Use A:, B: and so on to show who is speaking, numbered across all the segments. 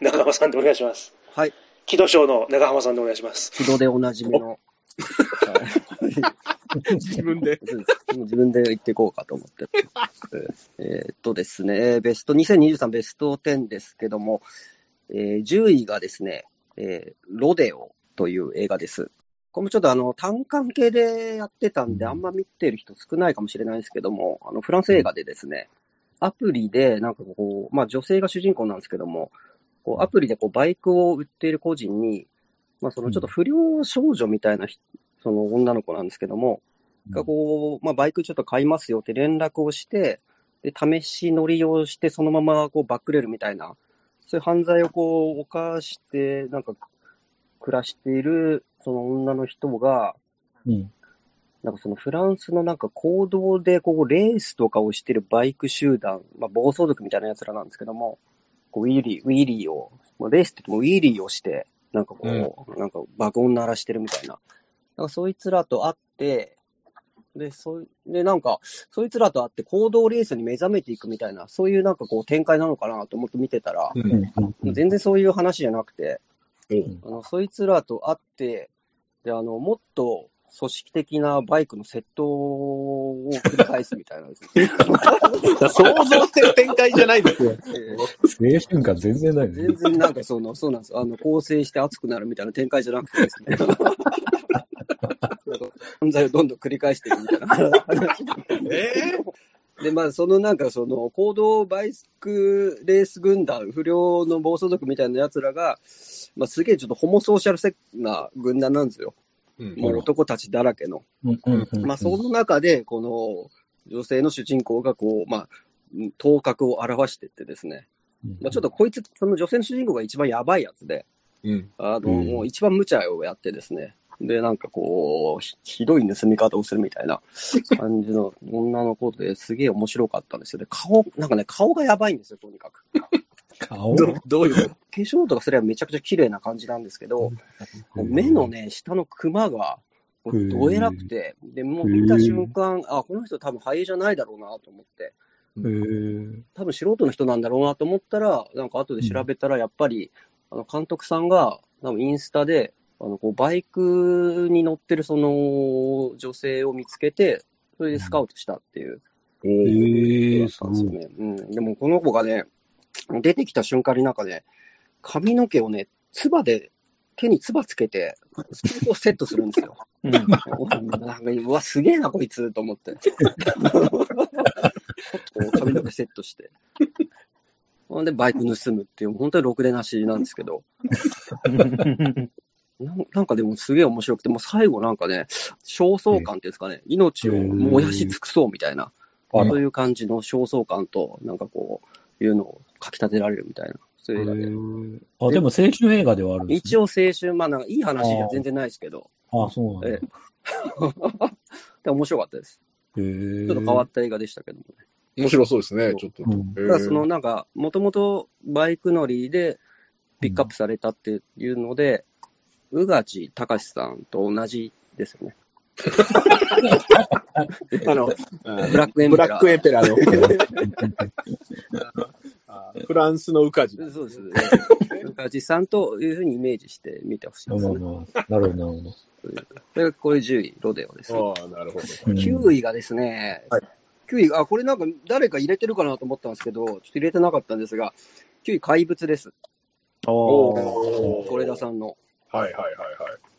A: 長浜さんでお願いします。
B: はい。
A: 木戸賞の長浜さんでお願いします。
B: 木戸でおなじみの。はい
C: 自分で。
B: 自分で言っていこうかと思って。えーっとですね、ベスト、2023ベスト10ですけども、えー10位がですね、えーロデオという映画です。これもちょっとあの、単関系でやってたんで、あんま見てる人少ないかもしれないですけども、あの、フランス映画でですね、アプリで、なんかこう、まあ女性が主人公なんですけども、こうアプリでこうバイクを売っている個人に、まあそのちょっと不良少女みたいな人その女の子なんですけども、がこう、まあ、バイクちょっと買いますよって連絡をして、で、試し乗りをして、そのままこうバックレるみたいな、そういう犯罪をこう、犯して、なんか、暮らしている、その女の人が、
D: うん。
B: なんかそのフランスのなんか行動でこうレースとかをしてるバイク集団、まあ暴走族みたいな奴らなんですけども、こうウィリー、ウィリーを、まあレースって言ってもウィリーをして、なんかこう、なんか爆音鳴らしてるみたいな。なんかそいつらと会って、で、そい、で、なんか、そいつらと会って行動レースに目覚めていくみたいな、そういうなんかこう展開なのかなと思って見てたら、
C: う。
D: うんん。うん。
B: 全然そういう話じゃなくて、
C: うん
B: あの、そいつらと会って、で、あの、もっと組織的なバイクの窃盗を繰り返すみたいなですね。
C: 想像してる展開じゃないですよ。
B: え
D: 青春感全然ないね。
B: ー全然なんかその、そうなんです。あの、構成して熱くなるみたいな展開じゃなくてですね。犯罪をどんどん繰り返していくみたいな話
C: え
B: で、まあ、そのなんか、その、行動バイクレース軍団、不良の暴走族みたいな奴らが、まあ、すげえちょっとホモソーシャルセな軍団なんですよ。
C: うん
B: もう男たちだらけの。
D: うんうんうん。
B: まあ、その中で、この、女性の主人公が、こう、まあ、うん頭角を現してってですね。まあ、ちょっとこいつ、その女性の主人公が一番やばいやつで、
C: うん。
B: あの、
D: うん
B: もう一番無茶をやってですね。で、なんかこう、ひひどい盗み方をするみたいな 感じの女の子ですげえ面白かったんですよね。顔、なんかね、顔がやばいんですよ、とにかく。
D: 顔。
C: どどういうこ
B: 化粧とかすればめちゃくちゃ綺麗な感じなんですけど、目のね、下のクマが、どえらくて、で、もう見た瞬間、あ、この人多分俳優じゃないだろうなと思って、多分素人の人なんだろうなと思ったら、なんか後で調べたら、やっぱり、あの、監督さんが、多分インスタで、あの、こう、バイクに乗ってるその女性を見つけて、それでスカウトしたっていう。
C: と
D: へー、
B: だったんですよね。うん。でもこの子がね、出てきた瞬間になんかね、髪の毛をね、唾で、手に唾つけて、それをセットするんですよ。
D: うん
B: なんか、うわ、すげえな、こいつ、と思って。髪の毛セットして。ほんで、バイク盗むっていう、本当にろくでなしなんですけど。なんなんかでもすげえ面白くて、もう最後なんかね、焦燥感っていうんですかね、命を燃やし尽くそうみたいな、
D: あ
B: そういう感じの焦燥感と、なんかこう、いうのをかき立てられるみたいな、そういう映画で。
D: あ、でも青春映画ではあるんですね
B: 一応青春、まあなんかいい話じゃ全然ないですけど、
D: あ、そうなんだ。
B: え で面白かったです。
D: へー
B: ちょっと変わった映画でしたけどもね。
C: 面白そうですね、ちょっと。
B: ただそのなんか、もともとバイク乗りでピックアップされたっていうので、宇梶隆さんと同じですよね。あの、ブラックエンペラー
C: ブラックエンペラーの。あ フランスのウカジ。
B: そうです。宇梶さんというふうにイメージして見てほしい
D: まあ
B: ですね。
D: まあ、なるほど、なるほど。
B: それがこれ10位、ロデオです。
C: ああ、なるほど。
D: うん
B: 9位がですね、
C: はい
B: 9位、あ、これなんか誰か入れてるかなと思ったんですけど、ちょっと入れてなかったんですが、9位、怪物です。
C: お
D: お
C: ー
B: 是枝さんの。
C: はいはいはいはい。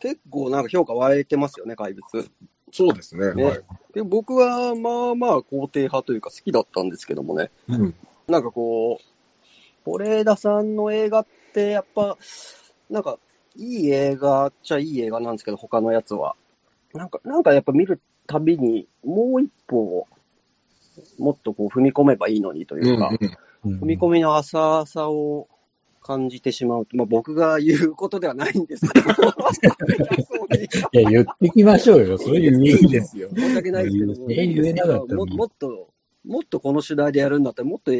B: 結構なんか評価割れてますよね、怪物。
C: そうですね。
B: ね
C: はい。
B: で僕はまあまあ肯定派というか好きだったんですけどもね。
C: うん。
B: なんかこう、是枝さんの映画ってやっぱ、なんかいい映画っちゃいい映画なんですけど、他のやつは。なんか、なんかやっぱ見るたびにもう一歩、もっとこう踏み込めばいいのにと
C: うん
B: いうか、
D: うん
B: 踏み込みの浅さを感じてしまうと、まあ僕が言うことではないんですけど、い
D: や、言ってきましょうよ。そういう意味ですよ。
B: 申し訳ないですけども、
D: 言えなかった
B: ももっと、もっとこの主題でやるんだったら、もっと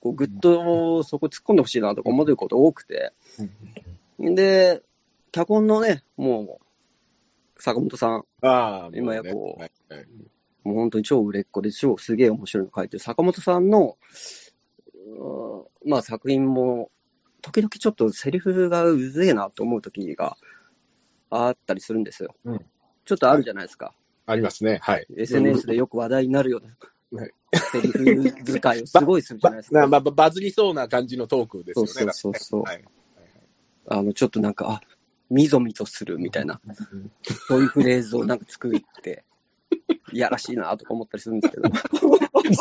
B: こうぐっとそこ突っ込んでほしいなとか思うこと多くて、で、脚本のね、もう、坂本さん、
C: ああ、
B: 今やこう
C: はいはい。
B: もう本当に超売れっ子で、超すげえ面白いの書いてる坂本さんの、まあ作品も時々ちょっとセリフがうぜえなと思う時があったりするんですよ。
C: うん
B: ちょっとあるじゃないですか。
C: ありますね。はい。
B: SNS でよく話題になるような
C: はい
B: セリフ使いをすごいするじゃないですか。
C: ばなばバズりそうな感じのトークですよね。
B: そうそうそうそう
C: はい。
B: あの、ちょっとなんか、あ、みぞみぞするみたいな、そういうフレーズをなんか作って、いやらしいなとか思ったりするんですけど、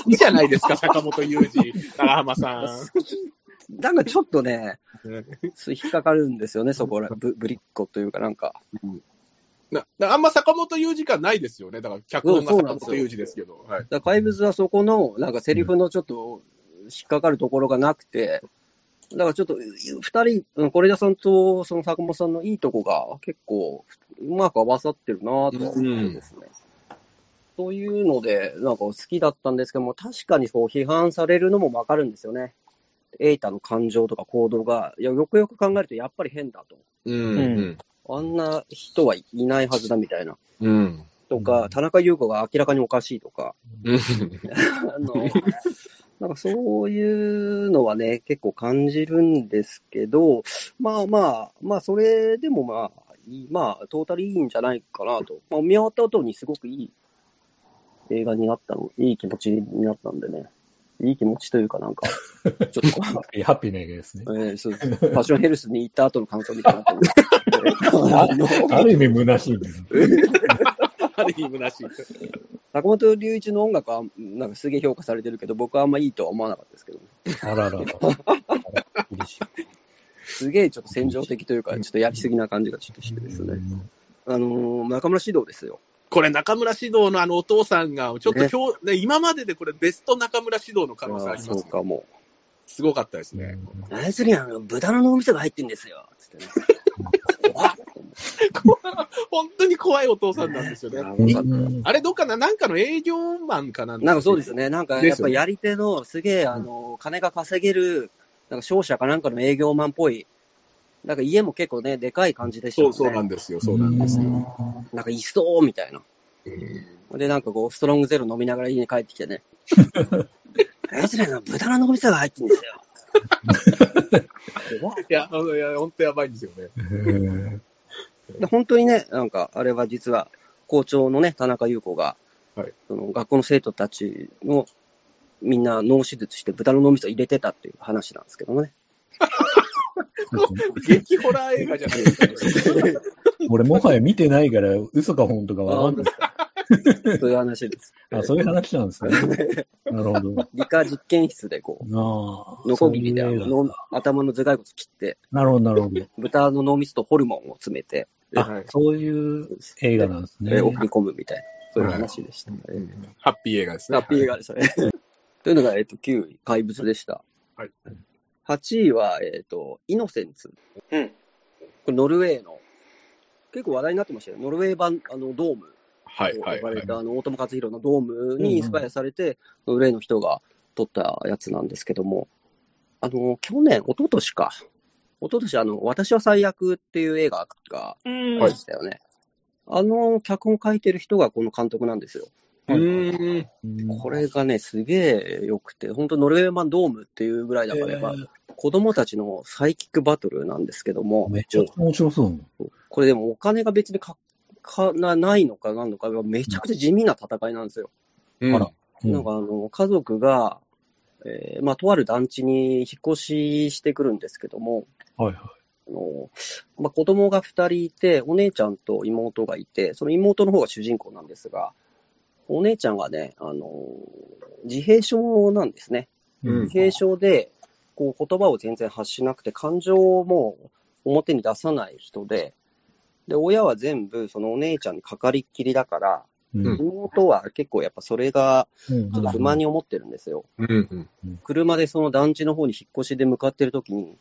C: いいじゃないですか、坂本雄二、長浜さ
B: なんかちょっとね、引っかかるんですよね、そこら、ぶぶりっ子というかなんか。
C: ななあんま坂本雄二感ないですよね。だから、脚本が坂本雄二ですけど。はい。
B: だ怪物はそこの、なんかセリフのちょっと引っかかるところがなくて、だからちょっと、二人、うん是枝さんとその坂本さんのいいとこが結構うまく合わさってるなとは思ってですね。そういうので、なんか好きだったんですけども、確かにそう批判されるのもわかるんですよね。エイタの感情とか行動が、いや、よくよく考えるとやっぱり変だと。
C: うん。
B: あんな人はいないはずだみたいな。
C: うん。
B: とか、田中優子が明らかにおかしいとか、
C: うん。
B: あの、なんかそういうのはね、結構感じるんですけど、まあまあ、まあそれでもまあ、いいまあ、トータルいいんじゃないかなと。まあ、見終わった後にすごくいい映画になったの、いい気持ちになったんでね。いい気持ちというかなんか、ちょっとこ
D: ハッピーハッピーな映画ですね。
B: う、えーそうです。ファッションヘルスに行った後の感想みたいにな あ
D: る意味虚しいんだよね。
C: ある意味虚しい。
B: 坂本龍一の音楽はなんかすげえ評価されてるけど、僕はあんまいいとは思わなかったですけど、
D: あららら。
B: すげえちょっと戦場的というか、ちょっとやりすぎな感じがちょっとしてですね。あのー中村獅童ですよ。
C: これ、中村獅童のあのお父さんが、ちょっと今日、ね、今まででこれ、ベスト中村獅童の可能性ありますね。
B: そうかも。
C: すごかったですね。
B: あいつにあの、豚の脳みそが入ってんですよ。つってね。怖っ
C: 本当に怖いお父さんなんですよね。あれ、どっかな、なんかの営業マンかなん
B: なんかそうですね。なんかやっぱやり手のすげえ、あの、金が稼げる、なんか商社かなんかの営業マンっぽい、なんか家も結構ね、でかい感じでしたよね。
C: そうそうなんですよ、そうなんですよ。
B: なんかいそうみたいな。
C: うん
B: で、なんかこう、ストロングゼロ飲みながら家に帰ってきてね。あいつらの豚の脳みそが入ってんですよ。
C: いや、あのいや、本当やばいんですよね。
D: う ん
B: で本当にね、なんか、あれは実は、校長のね、田中優子が、
C: はい
B: その学校の生徒たちの、みんな脳手術して豚の脳みそ入れてたっていう話なんですけどもね。
C: 激ホラー映画じゃないですか。
D: 俺もはや見てないから、嘘か本当かわかんない。
B: そういう話です。
D: あ、そういう話なんですか？ね。なるほど。
B: 理科実験室でこう。ノコギリでの脳頭の頭蓋骨切って、
D: なるほど、なるほど。
B: 豚の脳みそとホルモンを詰めて、で
D: あ、そういう映画なんですね。
B: え送り込むみたいな、そういう話でした。えー
C: ハッピー映画ですね。
B: ハッピー映画でしたね。というのが、えっと、9位、怪物でした。
C: はい。
B: 8位は、えっと、イノセンツ。
A: うん。
B: これ、ノルウェーの、結構話題になってましたよ。ノルウェー版、あの、ドーム
C: はい、
B: と
C: はい、はい
B: 呼ばれ。た、あの、大友克洋のドームにインスパイアされて、ノルウェーの人が撮ったやつなんですけども、あの、去年、一昨年か。一昨年あの、私は最悪っていう映画がありましたよね。あの、脚本書いてる人がこの監督なんですよ。
C: うーん。
D: うん
B: これがね、すげえ良くて、本当ノルウェー版ドームっていうぐらいだから、やっぱ
D: えー
B: 子供たちのサイキックバトルなんですけども、
D: めちゃくちゃ面白そう。
B: これでもお金が別にかかなないのかなんのか、めちゃくちゃ地味な戦いなんですよ。
C: うん
D: あらうん
B: なんかあの、家族が、えーまあ、とある団地に引っ越ししてくるんですけども、
D: はいは
B: あのまあ、子供が二人いて、お姉ちゃんと妹がいて、その妹の方が主人公なんですが、お姉ちゃんがね、あの自閉症なんですね。
D: い。
C: うん
B: 自閉症で、こう言葉を全然発しなくて、感情も表に出さない人で、で、親は全部そのお姉ちゃんにかかりっきりだから、
D: うん
B: 妹は結構やっぱそれが
D: うん
B: ちょっと不満に思ってるんですよ。
C: うん。
B: 車でその団地の方に引っ越しで向かってる時に、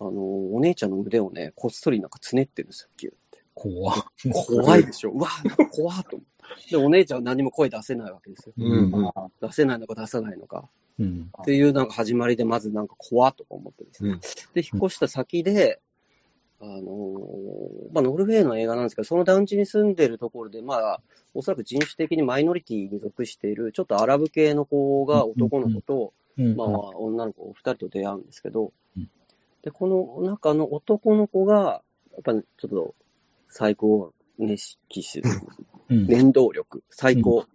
B: あの、お姉ちゃんの腕をね、こっそりなんかつねってるんですよ、ギュって。
D: 怖っ
B: 怖いでしょ。うわ、怖っと思って。で、お姉ちゃんは何も声出せないわけですよ。
C: うん。
B: 出せないのか出さないのか。
D: うん。
B: っていうなんか始まりで、まずなんか怖っとか思ってですね。
C: うん
B: で、引っ越した先で、あのーまあ、ノルウェーの映画なんですけど、その団地に住んでるところで、まあ、おそらく人種的にマイノリティに属している、ちょっとアラブ系の子が男の子と、
D: うん
B: まあ、女の子二人と出会うんですけど
D: うん、
B: で、この中の男の子が、やっぱちょっと最高熱気種、
D: うん。
B: 念動力、最高、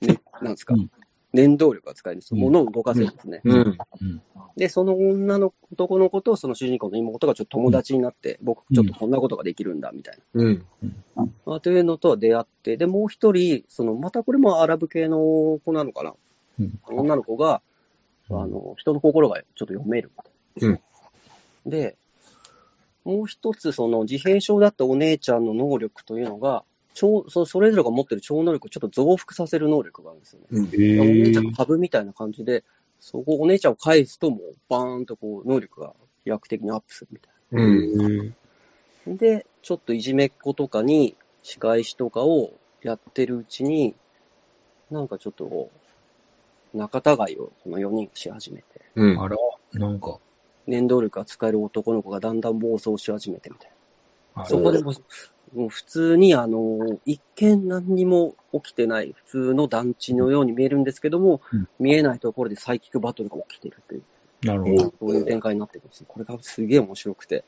B: ね、なんですか、
D: うん
B: 念動力が使えるんですよ。
D: うん
B: 物を動かせるんですね。
C: うん。
D: うん。
B: で、その女の男の子とその主人公の妹がちょっと友達になって、僕ちょっとこんなことができるんだ、みたい
C: うん。
B: な。まあというのとは出会って、で、もう一人、その、またこれもアラブ系の子なのかな。
D: うん
B: 女の子が、あの、人の心がちょっと読める。
C: うん
B: で、もう一つ、その、自閉症だったお姉ちゃんの能力というのが、超そそれぞれが持ってる超能力をちょっと増幅させる能力があるんですよね。お姉ちゃん
D: ー
B: の株みたいな感じで、そこ、お姉ちゃんを返すともう、バーンとこう、能力が飛躍的にアップするみたい
C: うん。
B: な。で、ちょっといじめっ子とかに、仕返しとかをやってるうちに、なんかちょっと仲違いをこの4人がし始めて、
C: うん。
D: あら、なんか、
B: 念動力が使える男の子がだんだん暴走し始めてみたいな。
D: あ
B: そこでもう、もう普通に、あの、一見何にも起きてない普通の団地のように見えるんですけども、
D: うん
B: 見えないところでサイキックバトルが起きているという、
D: なるほど。
B: そういう展開になってるんです。これがすげえ面白くて、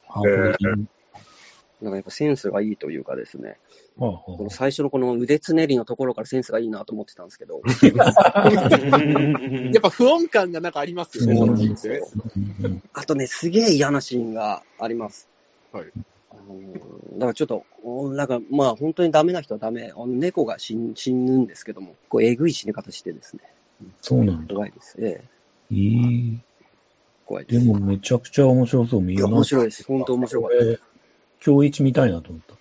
B: なんかやっぱセンスがいいというかですね、
D: ああ
B: この最初のこの腕つねりのところからセンスがいいなと思ってたんですけど、
C: やっぱ不穏感がなんかありますよね、このシーンって
B: あとね、すげえ嫌なシーンがあります。
C: はい。
B: あのだからちょっと、おなんかまあ本当にダメな人はダメ。猫が死ん死ぬんですけども、こうえぐい死に方してですね、
D: そうなんだ。
B: 怖いです。ええ、
D: いい。
B: 怖いで。
D: ですもめちゃくちゃ面白そう見
B: いや、
D: えな
B: 面白いです。本当面白かった。
D: これ今日一見たいなと思った。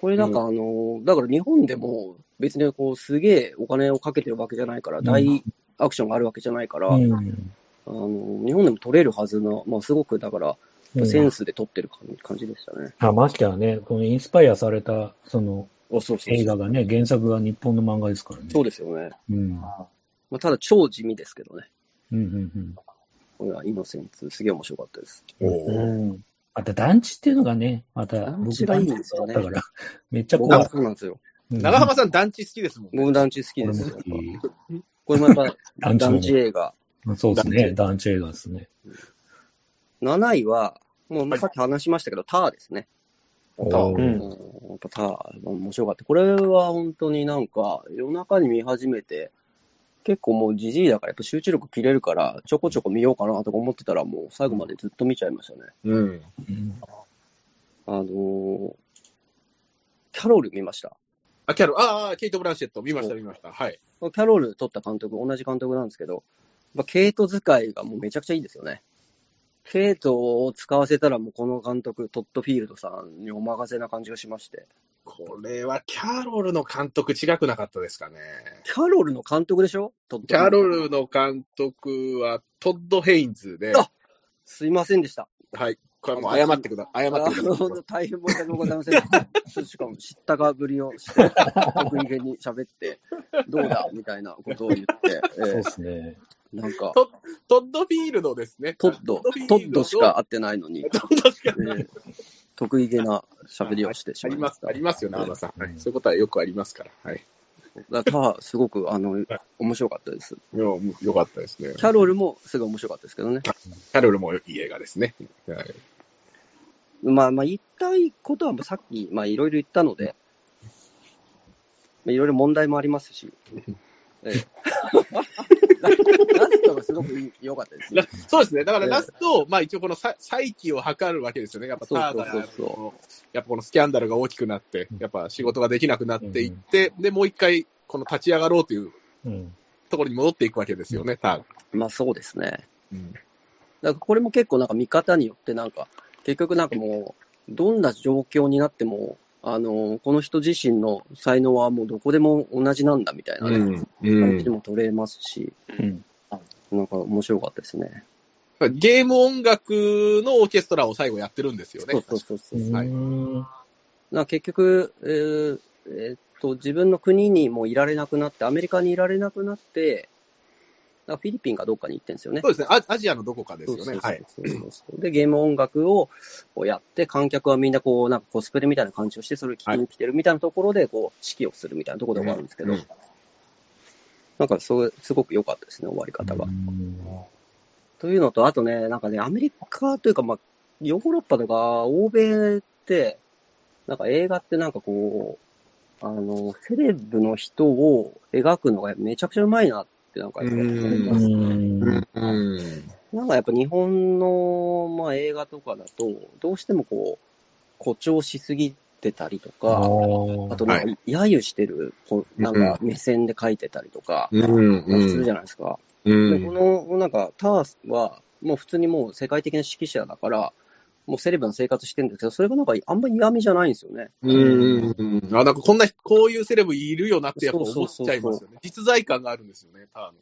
B: これなんかあの、だから日本でも別にこうすげえお金をかけてるわけじゃないから、
D: うん
B: 大アクションがあるわけじゃないから、
D: うん。
B: あの、日本でも撮れるはずの、まあすごくだから、センスで撮ってる感感じでしたね。
D: あ、ましてはね、このインスパイアされた、その映画がね、原作が日本の漫画ですからね。
B: そうですよね。
D: うん。
B: まあ、ただ超地味ですけどね。
D: うんうん
B: これはイノセンツ、すげえ面白かったです。
D: うん。うん。また団地っていうのがね、また、
B: 団地がいいんですよね
D: 僕団地だから、めっちゃ怖い。
B: そうなんですよ。
D: うん
C: 長浜さん団地好きですもんね。
B: 僕団地好き
D: 俺
B: ですこれもやっぱ
D: 団地も
B: 団地映画。
D: そうですね、団地映画ですね。
B: 7位は、もうさっき話しましたけど、ターですね。
D: お
A: うん
D: ー
B: うんやっぱター、面白かった。これは本当になんか、夜中に見始めて、結構もうじじいだから、やっぱ集中力切れるから、ちょこちょこ見ようかなとか思ってたら、もう最後までずっと見ちゃいましたね。
C: うん。
D: うん
B: あのーキャロル見ました？
C: あ、キャロ、ああ、ケイト・ブランシェット、見ました、見ました。はい。
B: キャロル撮った監督、同じ監督なんですけど、まあ、ケイト使いがもうめちゃくちゃいいですよね。ケイトを使わせたらもうこの監督、トッドフィールドさんにお任せな感じがしまして。
C: これはキャロルの監督違くなかったですかね。
B: キャロルの監督でしょ？
C: キャロルの監督はトッド・ヘインズで、
B: あすいませんでした。
C: はい。これはもう謝ってくだ、謝
B: あ
C: ってください。
B: の大変申し訳ございません。しかも知ったかぶりをして、得意げに喋って、どうだ？みたいなことを言って、え
D: そうで
B: ー
D: すね。
B: なんか、
C: トトッド・フィールドですね。
B: トッド、トッドしか会ってないのに、
C: トッドしか
B: えー得意げな喋りをしてし
C: ありま
B: いました。
C: ありますよ、長田さん。そういうことはよくありますから。はい。
B: だから、すごく、あの、面白かったです。
C: いやよかったですね。
B: キャロルもすごい面白かったですけどね。
C: キャロルもいい映画ですね。はい
B: まあ、まあ、言いたいことはさっき、まあ、いろいろ言ったので、まあ、いろいろ問題もありますし、ええ ラストがすごく良かったですね
C: ラ。そうですね。だから
B: ええ
C: ラスト、まあ一応この再再起を図るわけですよね。やっぱターが
B: そうそうそう
C: あのやっぱこのスキャンダルが大きくなって、やっぱ仕事ができなくなっていって、で、もう一回、この立ち上がろうという
D: うん。
C: ところに戻っていくわけですよね、ターが。
B: まあ、そうですね。
C: うん
B: だからこれも結構なんか見方によってなんか、結局なんかもう、どんな状況になっても、あの、この人自身の才能はもうどこでも同じなんだみたいなね、
C: うん
B: 感じでも取れますし、
D: うん。
B: なんか面白かったですね。
C: ゲーム音楽のオーケストラを最後やってるんですよね。
B: そうそうそうそう。
C: はい
D: うん
B: だから結局、えーえーっと、自分の国にもいられなくなって、アメリカにいられなくなって、フィリピンかどっかに行ってんですよね。
C: そうですねア。アジアのどこかですよね。はい。
B: で、ゲーム音楽をやって、観客はみんなこう、なんかコスプレみたいな感じをして、それを聞きに来てるみたいなところで、こう、指揮をするみたいなところで終わるんですけど、
C: うん
B: なんかそれ、すごく良かったですね、終わり方が。
D: うん
B: というのと、あとね、なんかね、アメリカというか、まあ、ヨーロッパとか欧米って、なんか映画ってなんかこう、あの、セレブの人を描くのがめちゃくちゃうまいなってなんかやっぱ思いま
D: う
B: す。
D: ん。
C: うん。
B: なんかやっぱ日本の、まあ、映画とかだと、どうしてもこう、誇張しすぎてたりとか、あとなんか、揶揄してる、こうなんか目線で描いてたりとか、
C: うん。
B: するじゃないですか。
C: う
B: で、こ
C: ん。
B: の、なんか、タースは、もう普通にもう世界的な指揮者だから、もうセレブな生活してるんですけど、それがなんかあんまり嫌味じゃないんですよね。
C: うん。あ、なんかこんな、こういうセレブいるよなってやっぱ思っちゃいますよね。実在感があるんですよね、ターの。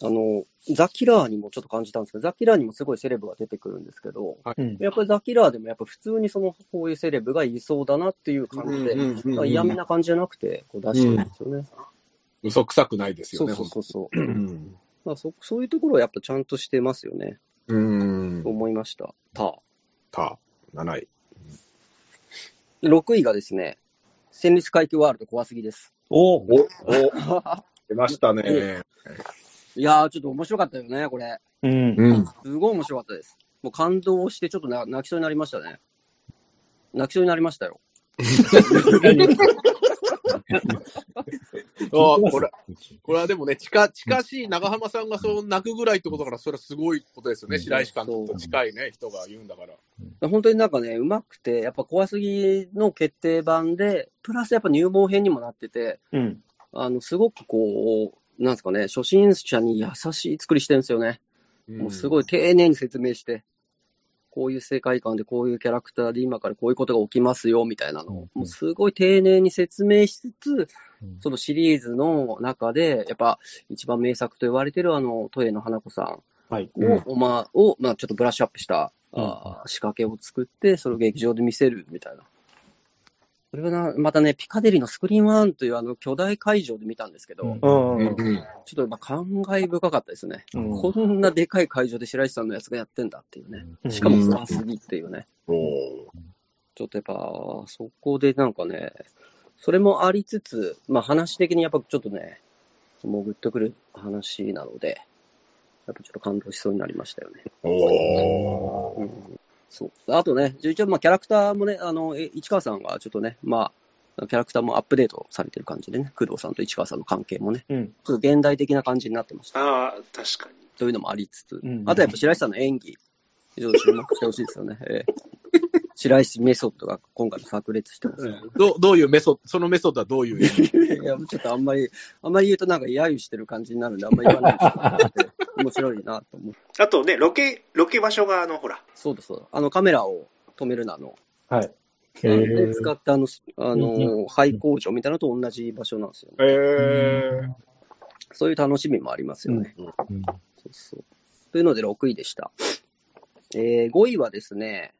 B: あの、ザ・キラーにもちょっと感じたんですけど、ザ・キラーにもすごいセレブが出てくるんですけど、
D: うん
B: やっぱりザ・キラーでもやっぱ普通にその、こういうセレブがいそうだなっていう感じで、まあ嫌味な感じじゃなくて、こう出してるんですよね。
C: 嘘くさくないですよね、
B: そうそうそうそう。
C: うん。
B: まあそ、そういうところはやっぱちゃんとしてますよね。
C: うん
B: と。思いました。た。
C: ター、7位。
B: 6位がですね、戦慄回帰ワールド怖すぎです。
D: お
C: お、お、出ましたね。
B: いやー、ちょっと面白かったよね、これ。
D: うん。
C: うん。
B: すごい面白かったです。もう感動して、ちょっとな泣きそうになりましたね。泣きそうになりましたよ。
C: あこれ、これはでもね、近、近しい長浜さんがそう泣くぐらいってことだから、それはすごいことですよね。
D: うん
C: 白石監督と近いね、人が言うんだから。
B: 本当になんかね、うまくて、やっぱ怖すぎの決定版で、プラスやっぱ入門編にもなってて、
D: うん。
B: あの、すごくこう、なんですかね、初心者に優しい作りしてるんですよね。もうすごい丁寧に説明して、こういう世界観でこういうキャラクターで今からこういうことが起きますよみたいなのを、もうすごい丁寧に説明しつつ、そのシリーズの中で、やっぱ一番名作と言われてるあの、トエの花子さ
D: はい。
B: んを、まあ、を、まあちょっとブラッシュアップした、あー仕掛けを作って、それを劇場で見せるみたいな。それがな、またね、ピカデリーのスクリーンワンというあの巨大会場で見たんですけど、
D: うん
B: ち
D: うん。
B: ょっとまあ感慨深かったですね。
D: うん
B: こんなでかい会場で白石さんのやつがやってんだっていうね。
D: うん
B: しかも怖すぎっていうね。
C: おー
B: ちょっとやっぱ、そこでなんかね、それもありつつ、まあ話的にやっぱちょっとね、潜ってくる話なので、やっぱちょっと感動しそうになりましたよね。
C: おー
B: うん、そう。あとね、一応まあキャラクターもね、あの、え市川さんがちょっとね、まあ、キャラクターもアップデートされてる感じでね、工藤さんと市川さんの関係もね、
D: うん。
B: ちょっと現代的な感じになってました。
A: ああ、確かに。
B: というのもありつつ、
D: うん
B: あとやっぱ白石さんの演技、非常に注目してほしいですよね。ええ白石メソッドが今回も炸裂してますよね。
C: どうどういうメソッド、そのメソッドはどういう意味
B: いや、ちょっとあんまり、あんまり言うとなんか揶揄してる感じになるんで、あんまり言わないですけど、面白いなと思う。
A: あとね、ロケ、ロケ場所が、あの、ほら、
B: そうだそうだ。あのカメラを止めるなの。
D: はい。へ
B: で
D: ー
B: 使ったあの、あ
D: うん
B: の、廃工場みたいなのと同じ場所なんですよね。
C: え
B: そういう楽しみもありますよね。
D: うん
B: そうそう。というので6位でした。えー、5位はですね、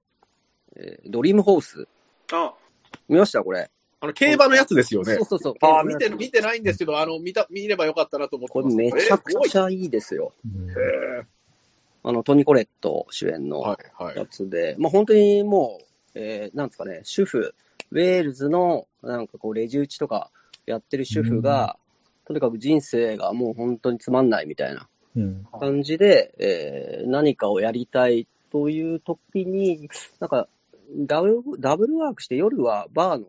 B: えードリームホース。
A: あ
B: 見ました？これ。
C: あの、競馬のやつですよね
B: そう。そうそう。
C: ああ、見て、見てないんですけど、あの、見た、見ればよかったなと思って
B: こ
C: ます。
B: れめちゃくち
C: ゃ。
B: ゃいいですよ。
D: うん
C: え
B: あの、トニー・コレット主演
C: ー
B: の
C: はい、はい
B: や。つで、まあ本当にもう、えー、なんですかね、主婦、ウェールズの、なんかこう、レジ打ちとかやってる主婦が、とにかく人生がもう本当につまんないみたいな
D: うん。
B: 感じで、えー何かをやりたいという時に、なんかダブル、ダブルワークして夜はバーの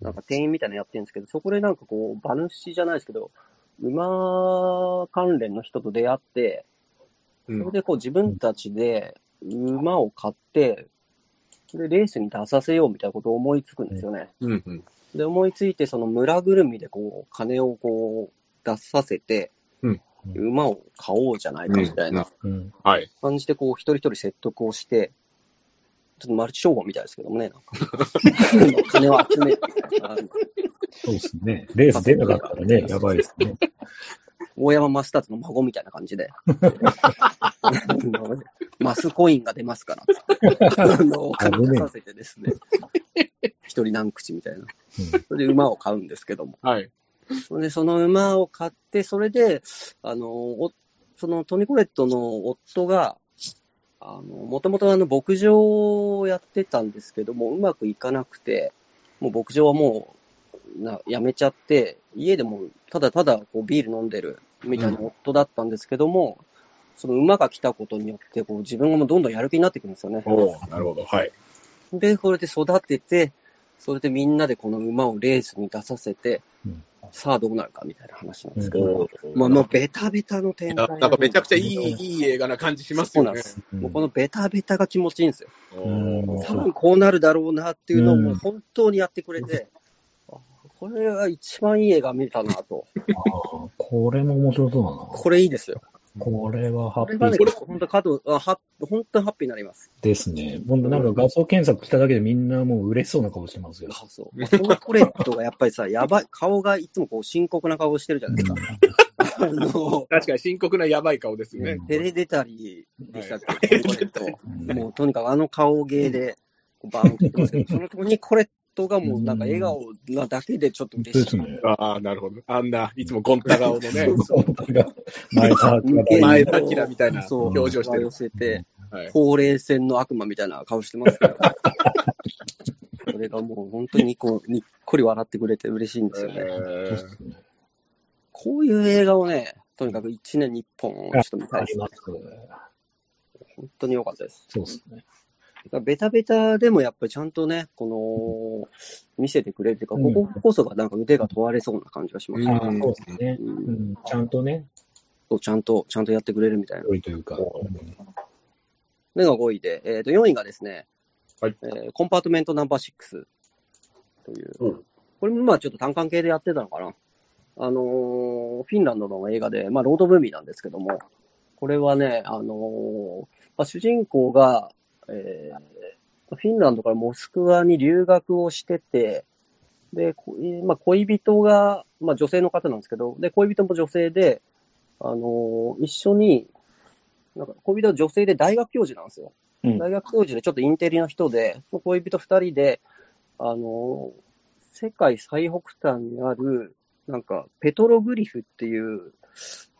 B: なんか店員みたいなのやってるんですけど、そこでなんかこう、馬主じゃないですけど、馬関連の人と出会って、
C: うん
B: それでこう自分たちで馬を買って、で、レースに出させようみたいなことを思いつくんですよね。
C: うんうん。
B: で、思いついて、その村ぐるみでこう、金をこう、出させて、
C: うん
B: 馬を買おうじゃないかみたいな。感じで、こう、一人一人説得をして、ちょっとマルチ商法みたいですけどもね、なんか金を集めるみたいな。あの
D: そうですね。レース出なかったらね、やばいですね。
B: 大山マスターズの孫みたいな感じで。マスコインが出ますから。あの、お金出させてですね。一人何口みたいな。それで馬を買うんですけども。
C: はい。
B: それで、その馬を買って、それで、あの、おそのトニコレットの夫が、あの、もともとあの、牧場をやってたんですけども、うまくいかなくて、もう牧場はもう、な、やめちゃって、家でもただただこうビール飲んでるみたいな夫だったんですけども、その馬が来たことによって、こう自分がもうどんどんやる気になってくるんですよね。
C: おーなるほど。はい。
B: で、これで育てて、それでみんなでこの馬をレースに出させて、
D: うん
B: さあどうなるかみたいな話なんですけ
D: う
B: ど、まあもうベタベタの展開が
C: ななんかめちゃくちゃいい、いい映画な感じしますよね。
B: そうなんもうこのベタベタが気持ちいいんですよ。多分こうなるだろうなっていうのをもう
D: うん
B: 本当にやってくれて、あこれが一番いい映画見たなと。
D: これも面白そうだな。
B: これいいですよ。
D: これはハッピ
B: これはね
D: ー、
B: 本当加藤、あは本当にハッピーになります。
D: ですね。ほんとなんか画像検索しただけでみんなもう嬉しそうな顔してますよ。
B: あそう。そのトレットがやっぱりさ、やばい、顔がいつもこう深刻な顔してるじゃないですか。あの、
C: 確かに深刻なやばい顔ですね。
B: ヘレデタリーでしたっ
C: は
B: け、
C: い
B: トレット。
D: うん
B: もうとにかくあの顔芸で、バーンってますけど、そのトニコレットがもうなんか笑顔なだけでちょっと嬉しい。
D: ですね。
C: ああ、なるほど。あんな、いつもゴンタ顔のね、
D: 前田明が
C: 前田明みたいな表情してる
B: 寄。せて、
C: はい。
B: ほうれい線の悪魔みたいな顔してますけど。それがもう本当にこう、にっこり笑ってくれて嬉しいんですよね。こういう映画をね、とにかく一年に一本ちょっと見たいですね。本当に良かったです。
D: そうですね。
B: ベタベタでもやっぱりちゃんとね、この、見せてくれるっていうか、
D: うん
B: こここそがなんか腕が問われそうな感じがします。
C: うん
D: ああ、そうですね。
B: う
D: うんん、ちゃんとね、
B: そうちゃんと、ちゃんとやってくれるみたいな。
D: 良いというか。
B: 目が5位で、えっ、と、4位がですね、
C: はい
B: えーコンパートメントナンバー6という、
C: うん
B: これもまあちょっと単管系でやってたのかな。あのーフィンランドの映画で、まあロードムービーなんですけども、これはね、あのーまあ、主人公が、えーフィンランドからモスクワに留学をしてて、で、まあ、恋人が、まあ、女性の方なんですけど、で、恋人も女性で、あのー一緒に、なんか恋人は女性で大学教授なんですよ。
D: うん
B: 大学教授でちょっとインテリな人で、恋人二人で、あの、世界最北端にある、なんか、ペトログリフっていう、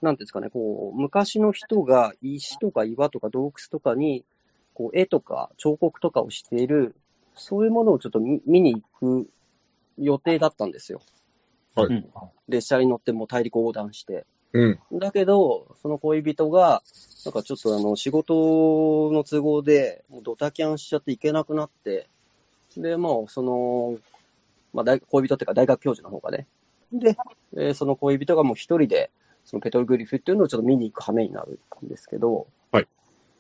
B: なんていうんですかね、こう、昔の人が石とか岩とか洞窟とかに、こう、絵とか彫刻とかをしている、そういうものをちょっと見見に行く予定だったんですよ。
C: はい
D: うん
B: 列車に乗ってもう大陸横断して。
C: うん。
B: だけど、その恋人が、なんかちょっとあの、仕事の都合で、もうドタキャンしちゃって行けなくなって、で、もうその、まあ大、恋人っていうか大学教授の方がね。で、えーその恋人がもう一人で、そのペトルグリフっていうのをちょっと見に行く羽目になるんですけど、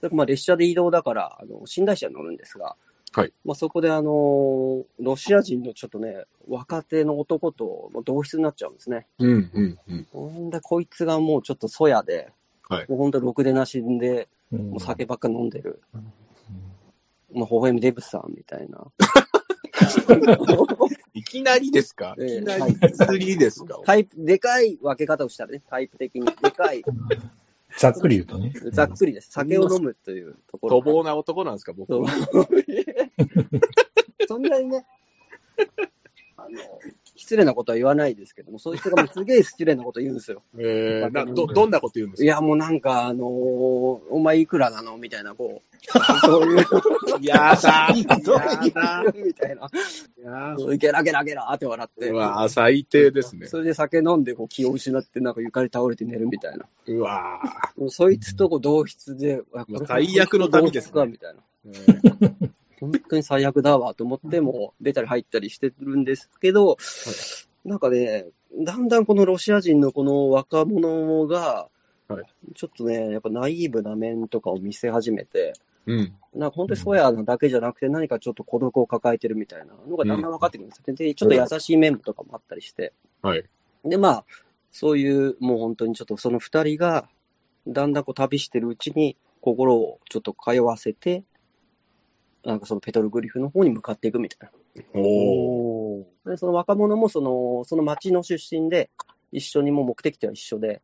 C: はい。
B: でまあ列車で移動だから、あの、寝台車に乗るんですが、
C: はい。
B: まあそこであの、ロシア人のちょっとね、若手の男と同室になっちゃうんですね。
C: うん。うん。うん。
B: ほんで、こいつがもうちょっとそやで、
C: はい
B: もうほんとろくでなしんで、
D: うん
B: もう酒ばっか飲んでる、もう微笑みデブさんみたいな。
C: いきなりですか？
B: ええ
C: いきなり釣りですか？
B: タイプ、でかい分け方をしたらね、タイプ的に。でかい、
D: ざっくり言うとね。
B: ざっくりです。酒を飲むというところ。
C: 粗暴な男なんですか、僕は。
B: そ んなにね、あの、失礼なことは言わないですけども、そういう人がもうすげえ失礼なこと言うんですよ。
C: えー、な、ど、どんなこと言うんですか？
B: いや、もうなんか、あのーお前いくらなの？みたいな、こう、そういう、
C: やだ
B: いう
C: やだ
B: みたいな。
C: いや
B: そうゲラゲラゲラって笑って。
C: うわ最低ですね。
B: それで酒飲んでこう気を失って、なんか床に倒れて寝るみたいな。
C: うわ
B: もうそいつとこう同室で、あこれ
C: 最悪の旅ですね
B: 同室かみたいな。
C: ー
B: 本当に最悪だわと思っても、出たり入ったりしてるんですけど、なんかね、だんだんこのロシア人のこの若者が
C: はい、
B: ちょっとね、やっぱナイーブな面とかを見せ始めて、
C: うん。
B: なんか本当にそうやなだけじゃなくて、何かちょっと孤独を抱えてるみたいなのがだんだん分かってくるんですよ。で、ちょっと優しい面とかもあったりして。
C: はい。
B: で、まあ、そういう、もう本当にちょっとその二人が、だんだんこう旅してるうちに、心をちょっと通わせて、なんかそのペトルグリフの方に向かっていくみたい。な。で、その若者もその、その町の出身で、一緒にもう目的地は一緒で、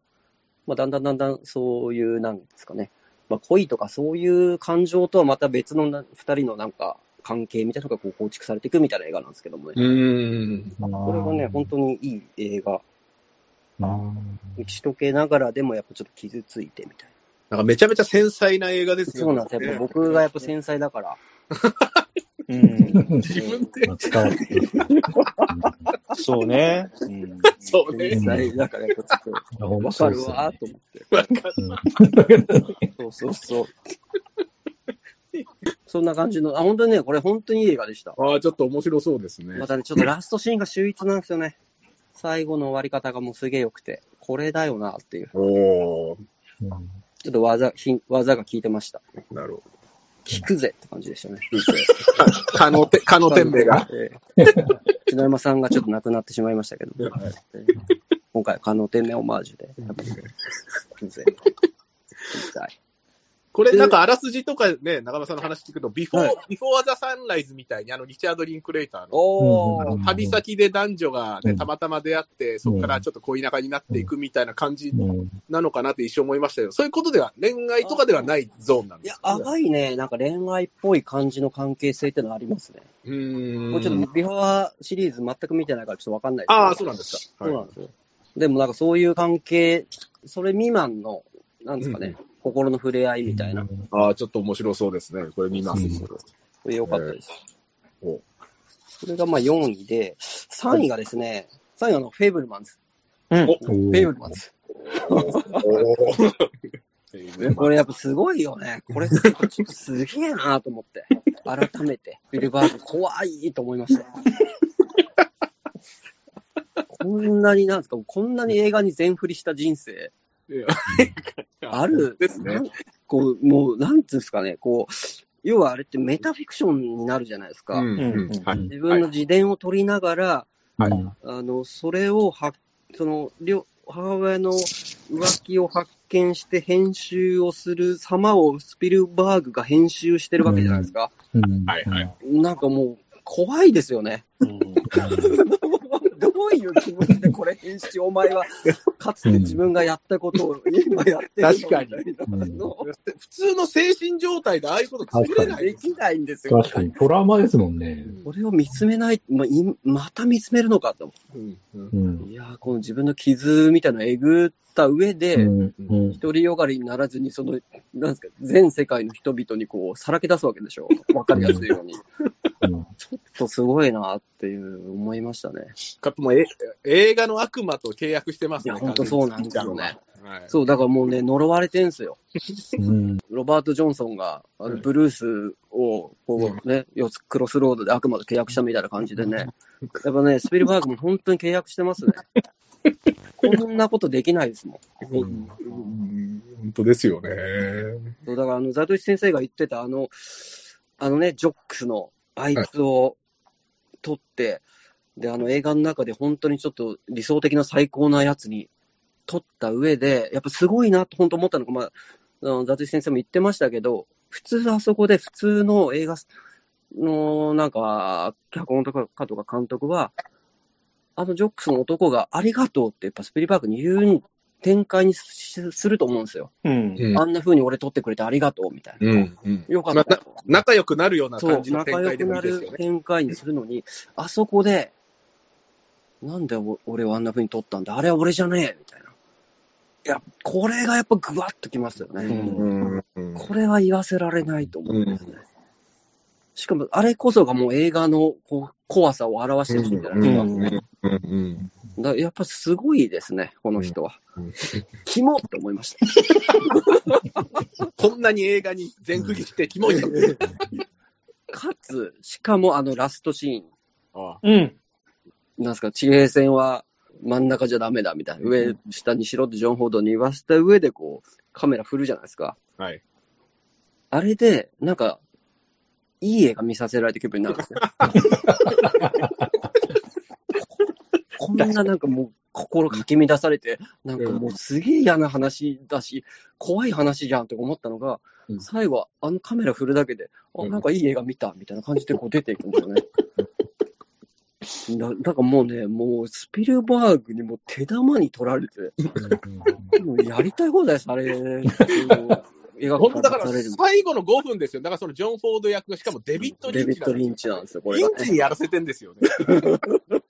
B: まあ、だんだんだんだんそういう、なんですかね、まあ、恋とかそういう感情とはまた別のな二人のなんか関係みたいなのがこう構築されていくみたいな映画なんですけどもね。
C: うーん。
B: これはね、本当にいい映画。
D: 当
B: 打ち解けながらでもやっぱちょっと傷ついてみたい
C: なんかめちゃめちゃ繊細な映画です
B: な。
C: ね。
B: そうなんですよ。やっぱ僕がやっぱ繊細だから。うん。
C: 自分で
D: 伝わってる。
E: そうね。うん。
C: そうね。
B: 実際、だから、ちょっと、わかるわーと思って。
C: わかる
B: そうそうそう。そんな感じの、あ、本当にね、これ本当にいい映画でした。
C: ああ、ちょっと面白そうですね
B: ま。たね、ちょっとラストシーンが秀逸なんですよね。最後の終わり方がもうすげえ良くて、これだよなっていう。
C: おお
D: うん
B: ちょっと技、ひ技が効いてました。
C: なるほ
B: 効くぜって感じでしたね。
C: ど。かのて、かの天命が。
B: ええ。篠山さんがちょっと亡くなってしまいましたけど、ええ今回は可能天命オマージュで、やっぱり、効くぜ。言いたい
C: これなんかあらすじとかね、長間さんの話聞くと、ビフォー、
B: はい
C: ビフォーザサンライズみたいに、あの、リチャード・リンクレイターの。旅先で男女がね、
D: うん
C: たまたま出会って、そこからちょっと恋仲になっていくみたいな感じ
D: うん
C: なのかなって一瞬思いましたけど、そういうことでは、恋愛とかではないゾーンなん
B: いや
C: です、か
B: 淡いね、なんか恋愛っぽい感じの関係性ってのはありますね。
C: うーん。
B: これちょっとビフォーシリーズ全く見てないからちょっとわかんないです
C: ああ、そうなんですか。はい
B: そうなんですよ。でもなんかそういう関係、それ未満の、なんですかね、心の触れ合いみたいな。
C: ああ、ちょっと面白そうですね。これ見ます。
D: うん
B: これ良かったです。
C: お
B: それがまあ4位で、3位がですね、3位があのフェイブルマンズ。
E: うん。
D: お
B: フェイブルマンズ。これやっぱすごいよね。これちょっとすげえなと思って。改めて、フィルバーグ怖いと思いました。こんなになんですか、こんなに映画に全振りした人生 ある。
C: ですね。
B: なん。こう、もう、なんつうんですかね、こう、要はあれってメタフィクションになるじゃないですか。
C: うんうん。はい。
B: 自分の自伝を取りながら、
C: はい。
B: あの、それをは、その、両母親の浮気を発見して編集をする様をスピルバーグが編集してるわけじゃないですか。
D: うん。
C: はいはい。
B: なんかもう、怖いですよね。どういう気持ちでこれ編集、お前は、かつて自分がやったことを今やってるの
C: 確かに普通の精神状態でああいうこと作れない
B: できないんですよ。
D: 確かに、トラウマですもんね。
B: これを見つめない、まいまた見つめるのかと思
C: うんうん。
B: いやーこの自分の傷みたいなのをえぐった上で、
D: うんうん
B: 独りよがりにならずに、その、なんですか、全世界の人々にこう、さらけ出すわけでしょ。わかりやすいように。
D: うん
B: ちょっとすごいなっていう思いましたね。
C: かもうえ映画の悪魔と契約してますね。
B: いやほんとそうなんですよね
C: はい。
B: そう、だからもうね、呪われてんすよ。
D: うん
B: ロバート・ジョンソンが、あの
C: うん
B: ブルースを、こうね、四つクロスロードで悪魔と契約したみたいな感じでね。やっぱね、スピルバーグも本当に契約してますね。こんなことできないですもん。
C: うんうん本当ですよね。
B: そうだから、あの、ザトシ先生が言ってた、あの、あのね、ジョックスの、あいつを撮って、で、あの映画の中で本当にちょっと理想的な最高なやつに撮った上で、やっぱすごいなと本当思ったのが、まあ、あのザトシ先生も言ってましたけど、普通あそこで普通の映画の、なんか、脚本とかとか監督は、あのジョックスの男がありがとうってやっぱスピリバーグに言う展開にしすると思うんですよ。
E: うん。
C: うん
B: あんな風に俺撮ってくれてありがとうみたいな。
C: うんうん
B: よかった
C: まあな仲良くなるような
B: そう
C: 感、じの展開で
B: 仲良くな
C: もいいですよね。
B: る展開にするのに、あそこで、なんでお俺をあんな風に撮ったんだあれは俺じゃねえみたいな。いや、これがやっぱぐわっときますよね。
E: うん
C: うんうん
B: これは言わせられないと思うんですね。しかも、あれこそがもう映画のこう怖さを表してるんじゃないですか。
C: うんうんうん
B: だやっぱすごいですね、この人は。
C: うん
B: キモって思いました。
C: こんなに映画に全振りしてキモいと。
B: かつ、しかもあのラストシーン。
C: あ
E: うん。
B: なんすか、地平線は真ん中じゃダメだみたいな。上、下にしろってジョン・フォードに言わせた上で、こう、カメラ振るじゃないですか。
C: はい。
B: あれで、なんか、いい映画見させられた気分になるんですね。こんななんかもう、心かき乱されて、なんかもうすげえ嫌な話だし、怖い話じゃんって思ったのが、
C: うん
B: 最後はあのカメラ振るだけで、あ、
C: うん
B: なんかいい映画見たみたいな感じでこう出ていくんですよね。だだからもうね、もうスピルバーグにもう手玉に取られて、もうやりたい放題される。映
C: 本当だから最後の5分ですよ。だからそのジョン・フォード役がしかもデビッド・リ
B: デビッド・
C: ンチなんで
B: リンチなんですよ、これが、
C: リンチにやらせてんですよね。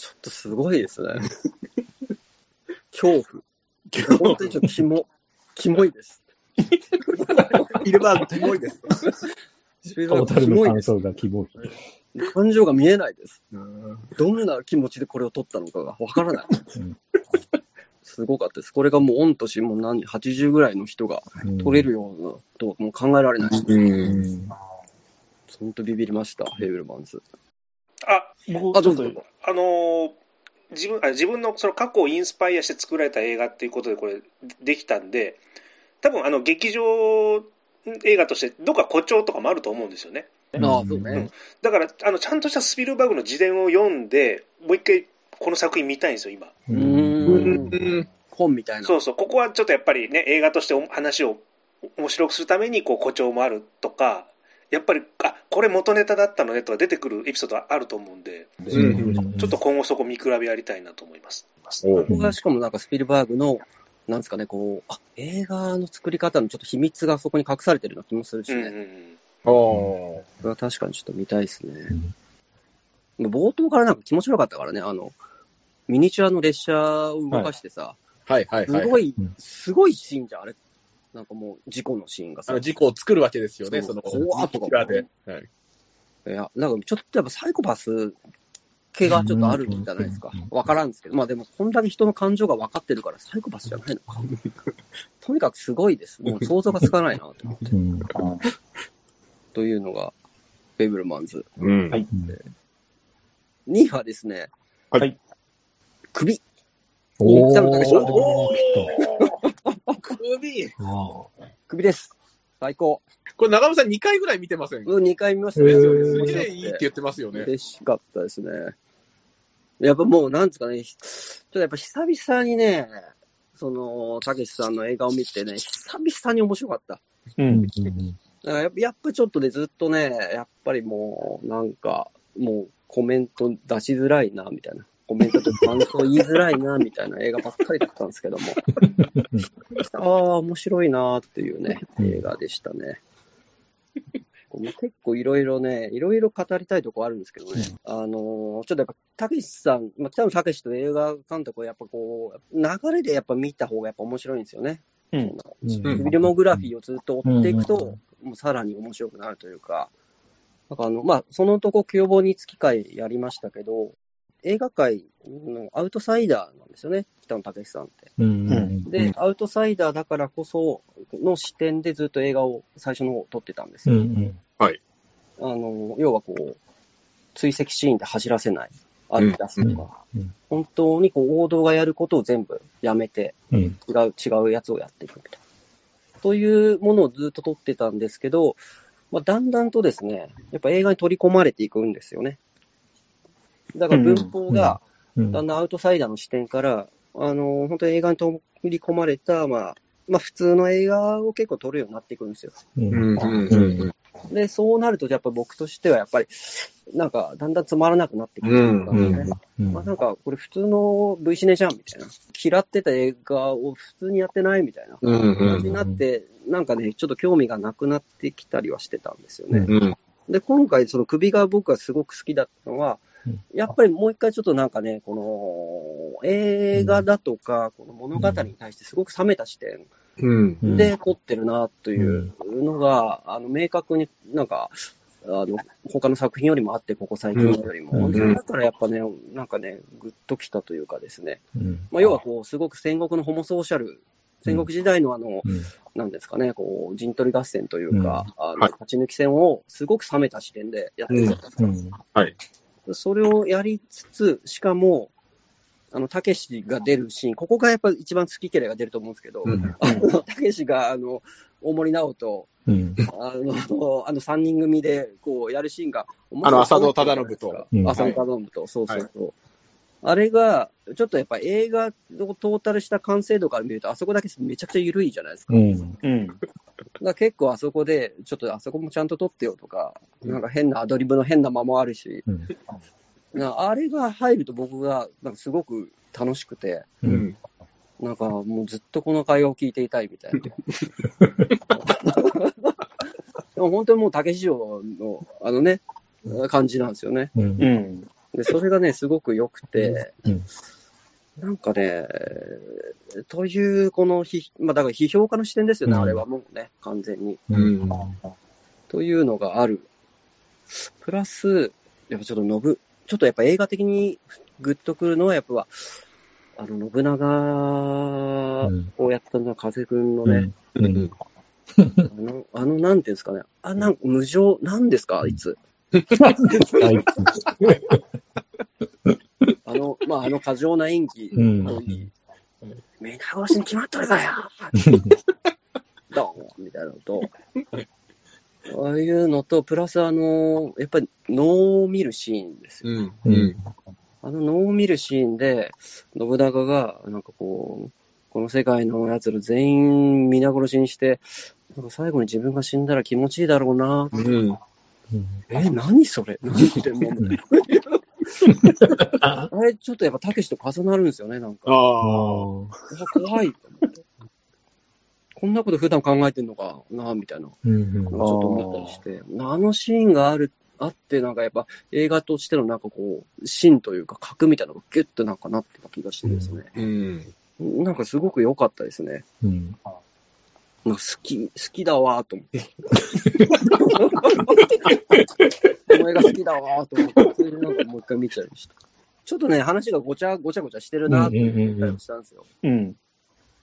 B: ちょっとすごいですね。恐怖。本当にちょっとキモ、キモいです。
C: イルバーグキモいです。
D: トータル
B: キモいです。
D: の感想が希望。
B: 感情が見えないです。どんな気持ちでこれを撮ったのかがわからない。
D: うん
B: すごかったです。これがもう御年もう何、80ぐらいの人が撮れるようなともう考えられない。
C: う。
D: うんん。
B: 本当ビビりました、ヘイブルマンズ。
A: あ、
E: 僕、
B: あ、
E: ちょっと
B: どうぞ。
A: あのー自分あ自分のその過去をインスパイアして作られた映画っていうことでこれできたんで多分あの劇場映画としてどっか誇張とかもあると思うんですよね
B: ああ、そうね。
A: だからあのちゃんとしたスピルバーグの自伝を読んでもう一回この作品見たいんですよ今
B: う
D: うん。
B: 本みたいな。
A: そうそうここはちょっとやっぱりね映画としてお話を面白くするためにこう誇張もあるとかやっぱりあこれ元ネタだったのねとか出てくるエピソードあると思うんで
C: うん。
A: ちょっと今後そこ見比べやりたいなと思います。
C: お
B: ここがしかもなんかスピルバーグの、なんですかね、こう、あ、映画の作り方のちょっと秘密がそこに隠されてるような気もするし
A: うんう
B: ね。
A: ん。
C: お
B: これは確かにちょっと見たいですね。冒頭からなんか気持ちよかったからね、あの、ミニチュアの列車を動かしてさ、
C: はい。はい。はい。
B: すごい
D: うん、
B: すごいシーンじゃん、あれ。なんかもう、事故のシーンがさ。
C: 事故を作るわけですよね、
B: そ
C: の、
B: 怖っとか
C: 裏で。はい
B: いや、なんかちょっとやっぱサイコパス系がちょっとあるんじゃないですか
D: うん。
B: わからんですけど。まあでも、こんだけ人の感情が分かってるからサイコパスじゃないのか。とにかくすごいです。もう想像がつかないなと思って。
D: うん。
B: というのが、ベイブルマンズ。
C: うん。
E: はい
B: 2位はですね、
E: はい。
B: 首。
D: お
B: 北野
C: 首
B: 首です。最高。
C: これ長野さん2回ぐらい見てません？
B: うん、2回見ました
D: へ
B: ね。
D: ー
C: すげえいいって言ってますよね。
B: 嬉しかったですね。やっぱもう、なんですかね、ちょっとやっぱ久々にね、その、たけしさんの映画を見てね、久々に面白かった。
E: うん。
D: うん。
B: だからやっぱやっぱちょっとね、ずっとね、やっぱりもう、なんか、もうコメント出しづらいな、みたいな。コメントと感想言いづらいな、みたいな映画ばっかりだったんですけども。ああ、面白いなっていうね、映画でしたね。もう結構いろいろね、いろいろ語りたいとこあるんですけどね、あのーちょっとやっぱ、たけしさん、まあ、北野たけしと映画監督はやっぱこう、流れでやっぱ見た方がやっぱ面白いんですよね。
E: うん。
D: うん
B: フィルモグラフィーをずっと追っていくと、
D: うん
B: もうさらに面白くなるというか、なんかあの、まあ、そのとこ、凶暴に月会やりましたけど、映画界のアウトサイダーなんですよね、北野武さんって。
D: うん。
B: で、アウトサイダーだからこその視点でずっと映画を最初の方撮ってたんですよ。
D: うん。
B: あの、要はこう、追跡シーンで走らせない、歩き出すとか、
D: うんうん
B: 本当にこう王道がやることを全部やめて、
D: うん。
B: 違う、違うやつをやっていくみたいな。というものをずっと撮ってたんですけど、まあ、だんだんとですね、やっぱ映画に取り込まれていくんですよね。だから文法が、
D: うん。
B: だんだんアウトサイダーの視点から、あの、本当に映画に取り込まれた、まあ、まあ普通の映画を結構撮るようになっていくんですよ。で、そうなると、やっぱ僕としてはやっぱり、なんか、だんだんつまらなくなってくるというかまあなんか、これ普通の V シネじゃん、みたいな。嫌ってた映画を普通にやってないみたいな
C: うん
B: 感じになって、なんかね、ちょっと興味がなくなってきたりはしてたんですよね。
C: うん
B: で、今回、その首が僕はすごく好きだったのは
D: うん、
B: やっぱりもう一回ちょっとなんかね、この映画だとか、この物語に対してすごく冷めた視点で撮ってるなというのが、あの、明確になんか、あの、他の作品よりもあって、ここ最近よりも。
D: うん
B: だからやっぱね、なんかね、ぐっときたというかですね。
D: うん。
B: まあ、要はこう、すごく戦国のホモソーシャル、戦国時代のあの、
D: うん。
B: なんですかね、こう、陣取り合戦というか、あの、
C: はい
B: 勝ち抜き戦をすごく冷めた視点でやってるじゃないですか。
D: うん。
B: それをやりつつ、しかも、あの、たけしが出るシーン、ここがやっぱ一番好き嫌いが出ると思うんですけど、たけしが、あの、大森直人、
D: うん。
B: あの、あの三人組で、こう、やるシーンが、
C: あの浅野忠信と
D: うん
B: 浅野忠信と、そうそうそう。あれが、ちょっとやっぱ映画のトータルした完成度から見ると、あそこだけめちゃくちゃ緩いじゃないですか。
D: うん。
E: うん。
B: だ結構あそこで、ちょっとあそこもちゃんと撮ってよとか、なんか変なアドリブの変な間もあるし、
D: うん。
B: なあれが入ると僕がなんかすごく楽しくて、
D: う。
C: うんん
B: なんかもうずっとこの会話を聞いていたいみたいな。でも本当にもう竹市場のあのね、感じなんですよね。
D: うん。
E: うん。
B: で、それがね、すごく良くて、
D: うん
B: なんかね、という、この批、まあだから批評家の視点ですよね、
D: うん
B: あれはもうね、完全に。
D: うん。
B: というのがある。プラス、やっぱちょっと信、ちょっとやっぱ映画的にグッとくるのは、やっぱ、あの、信長
D: うん
B: をやったのは風くんのね、
D: うん。うん。
B: あの、あの、なんていうんですかね、あ、なん無情、なんですか、あいつ。
D: はい。
B: あの、まあ、あの過剰な演技
D: うん
B: 目直しに決まっとるかよドーンみたいなのと、ああいうのと、プラスあの、やっぱり能を見るシーンですよ。
C: うん。
D: うん
C: うん。
B: あの能を見るシーンで、信長が、なんかこう、この世界の奴ら全員皆殺しにして、なんか最後に自分が死んだら気持ちいいだろうな。
C: うん。
D: うん
B: え、何それ？何言ってんの
D: うん
B: あれ、ちょっとやっぱたけしと重なるんですよね、なんか。
C: ああ。
B: 怖いと思って。こんなこと普段考えてんのかな、みたいな。
D: うん
B: なんかちょっと思ったりして。あのシーンがある、あって、なんかやっぱ映画としてのなんかこう、芯というか核みたいなのがギュッとなんかなってた気がしてですね。
C: うん。
B: なんかすごく良かったですね。
D: うん。
B: なんか好き、好きだわーと思って。この映画好きだわーと思って、それでなんかもう一回見ちゃいました。ちょっとね、話がごちゃごちゃごちゃしてるなーって思ったりもしたんですよ。
A: うん。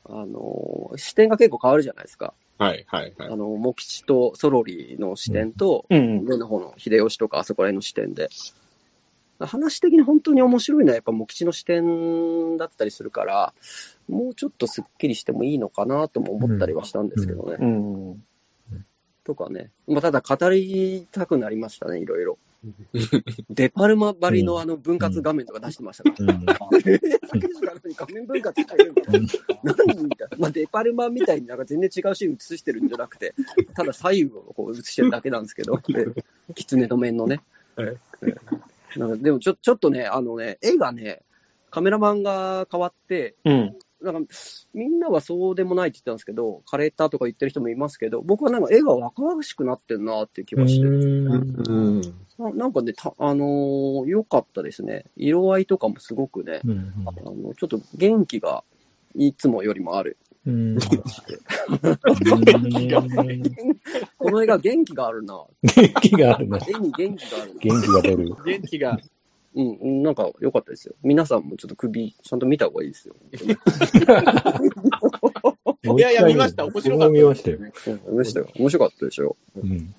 B: あのー、視点が結構変わるじゃないですか。
C: はい、はい、はい
B: あ。の、モキチとソロリの視点と、
A: うん。
B: 上の方の秀吉とかあそこら辺の視点で。話的に本当に面白いのはやっぱモキチの視点だったりするから、もうちょっとスッキリしてもいいのかなとも思ったりはしたんですけどね。
A: うん。
B: とかね。まあ、ただ語りたくなりましたね、いろいろ。デパルマばりのあの分割画面とか出してましたから。
D: うん。
B: えー、竹内なのに画面分割してるみたいな。何みたいな。まあ、デパルマみたいになんか全然違うシーン映してるんじゃなくて、ただ左右をこう映してるだけなんですけど、で狐の面のね。
C: はい
B: なんかでもちょちょっとね、あのね、絵がね、カメラマンが変わって、
A: うん。
B: なんかみんなはそうでもないって言ってたんですけど、枯れたとか言ってる人もいますけど、僕はなんか絵が若々しくなってんなっていう気がして、
C: うん。
B: ななんかね、たあのー良かったですね。色合いとかもすごくね、
D: うん。
B: あのちょっと元気がいつもよりもある。
D: うん。
B: この映画元気があるな。
D: 元気があるな。
B: 元気があるな。
D: 元気が出る。
C: 元気が。
B: うん、うんなんか良かったですよ。皆さんもちょっと首、ちゃんと見た方がいいですよ。
C: いやいや見ました面白かった
D: 僕も見ましたよ。
B: うん見ましたよ。面白かったでしょ。
D: うん。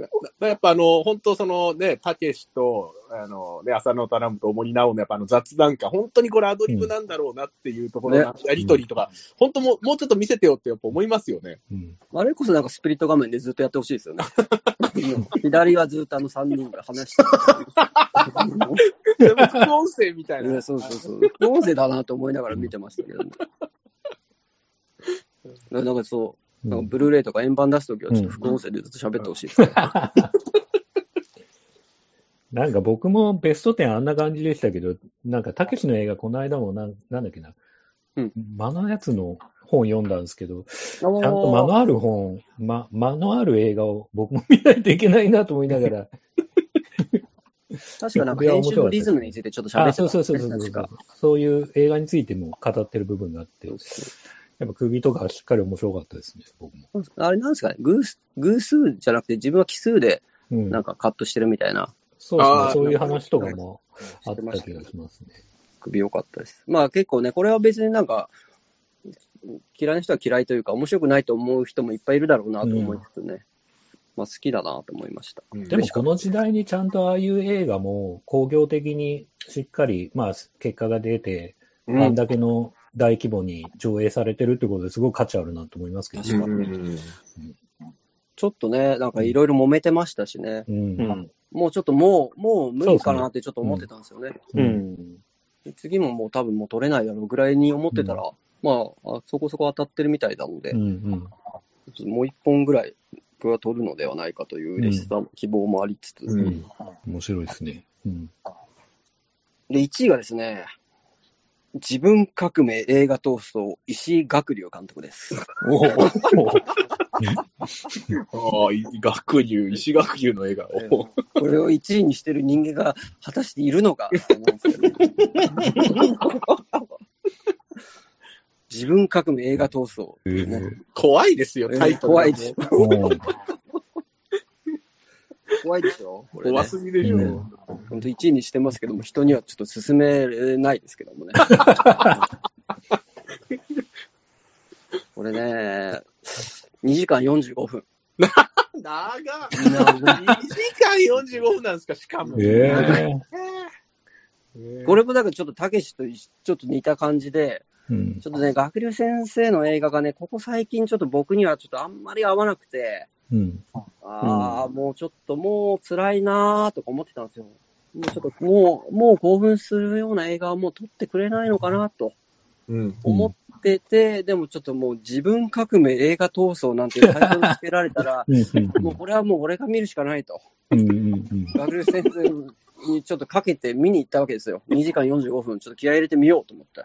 C: ななやっぱあの、本当そのね、たけしと、あの、ね、浅野頼むと森直のやっぱあの雑談感、本当にこれアドリブなんだろうなっていうところの
B: ね
C: やりとりとか、本当もう、もうちょっと見せてよってやっぱ思いますよね。
D: うん。
B: あれこそなんかスプリット画面でずっとやってほしいですよね。左はずっとあの3人が話して
C: でも副音声みたいな
B: や。そうそうそう。音声だなと思いながら見てましたけどね。なんかそう、なんかブルーレイとか円盤出すときはちょっと副音声でずっと喋ってほしいです。ね。
D: なんか僕もベスト10あんな感じでしたけど、なんかたけしの映画この間もなんなんだっけな、
B: うん。
D: 間のやつの本読んだんですけど、
B: ち
D: ちゃんと間のある本、ま、間のある映画を僕も見ないといけないなと思いながら、
B: 確かなんか編集のリズムについてちょっと喋
D: あ、
B: ってた
D: そうそうそうそうそう。そう。いう映画についても語ってる部分があって、
B: そうそ
D: やっぱ首とかしっかり面白かったですね、僕も。
B: うあれなんですかね偶数、偶数じゃなくて自分は奇数で
D: うん
B: なんかカットしてるみたいな
D: そうですねそういう話とかもあ
B: し
D: ってた気
B: ましたけど
D: がしますね。
B: 首良かったです。まあ結構ね、これは別になんか、嫌いな人は嫌いというか、面白くないと思う人もいっぱいいるだろうなと思いつつね、まあ好きだなと思いました。
C: うん
D: でもこの時代にちゃんとああいう映画も工業的にしっかり、まあ、結果が出て、
B: うん
D: あんだけの大規模に上映されてるってことですごい価値あるなと思いますけど、
B: 確かに
C: うん
B: ちょっとね、なんかいろいろ揉めてましたしね、
D: うん。
A: うん。
B: もうちょっともう、もう無理かなってちょっと思ってたんですよね。
A: う
D: うん
A: ん。
B: 次ももう多分もう取れないだろうぐらいに思ってたら、まああ、そこそこ当たってるみたいなので、
D: うんうん
B: もう一本ぐらい、これは取るのではないかという嬉しさ、希望もありつつ、
C: うん
D: うん面白いですね。うん。
B: で、1位がですね、自分革命映画闘争、石井学龍監督です。
D: おお
C: ああ、い学友、石学友の笑顔。
B: これを1位にしてる人間が果たしているのかと思うんですけど 自分革命映画闘争、ね
C: 怖いですよ、タイトルが。
B: 怖いです。
D: うん
B: 怖いですよ。これね
C: 怖すぎでしょ。
D: うん
B: 本当1位にしてますけども、人にはちょっと勧めれないですけどもね。これね、2時間45分。
C: 長っ !2 時間45分なんですか、しかも。
D: ええ
C: えー
B: これもだからちょっとたけしとちょっと似た感じで、
D: うん
B: ちょっとね、学流先生の映画がね、ここ最近ちょっと僕にはちょっとあんまり合わなくて、
D: うん。
B: ああ、もうちょっともう辛いなーとか思ってたんですよ。もうちょっともう、もう興奮するような映画はもう撮ってくれないのかなと
C: うん。
B: 思ってて、でもちょっともう自分革命映画闘争なんていうタイトルつけられたら、
D: うんうん
B: もうこれはもう俺が見るしかないと。
D: うんうんうん
B: 学流先生にちょっとかけて見に行ったわけですよ。2時間45分、ちょっと気合い入れてみようと思って。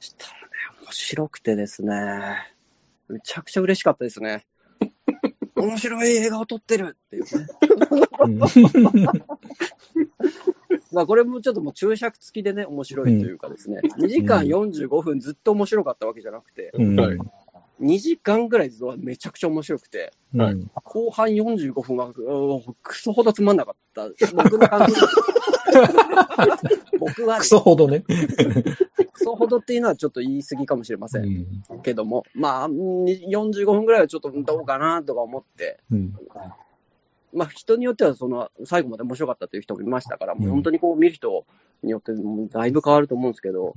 B: そしたらね、面白くてですね、めちゃくちゃ嬉しかったですね。面白い映画を撮ってるっていうね。まあこれもちょっともう注釈付きでね、面白いというかですね、2時間45分ずっと面白かったわけじゃなくて、
D: うん
C: はい
B: 2時間ぐらいはめちゃくちゃ面白くて、
D: うん
B: 後半45分は、うんクソほどつまんなかった。僕の感じ。僕はね、
D: クソほどね。
B: クソほどっていうのはちょっと言い過ぎかもしれませ
D: うん。ん
B: けども、まあ、に45分ぐらいはちょっとどうかなとか思って、
D: うん。
B: まあ人によってはその最後まで面白かったという人もいましたから、もう
D: うん。
B: 本当にこう見る人によってだいぶ変わると思うんですけど、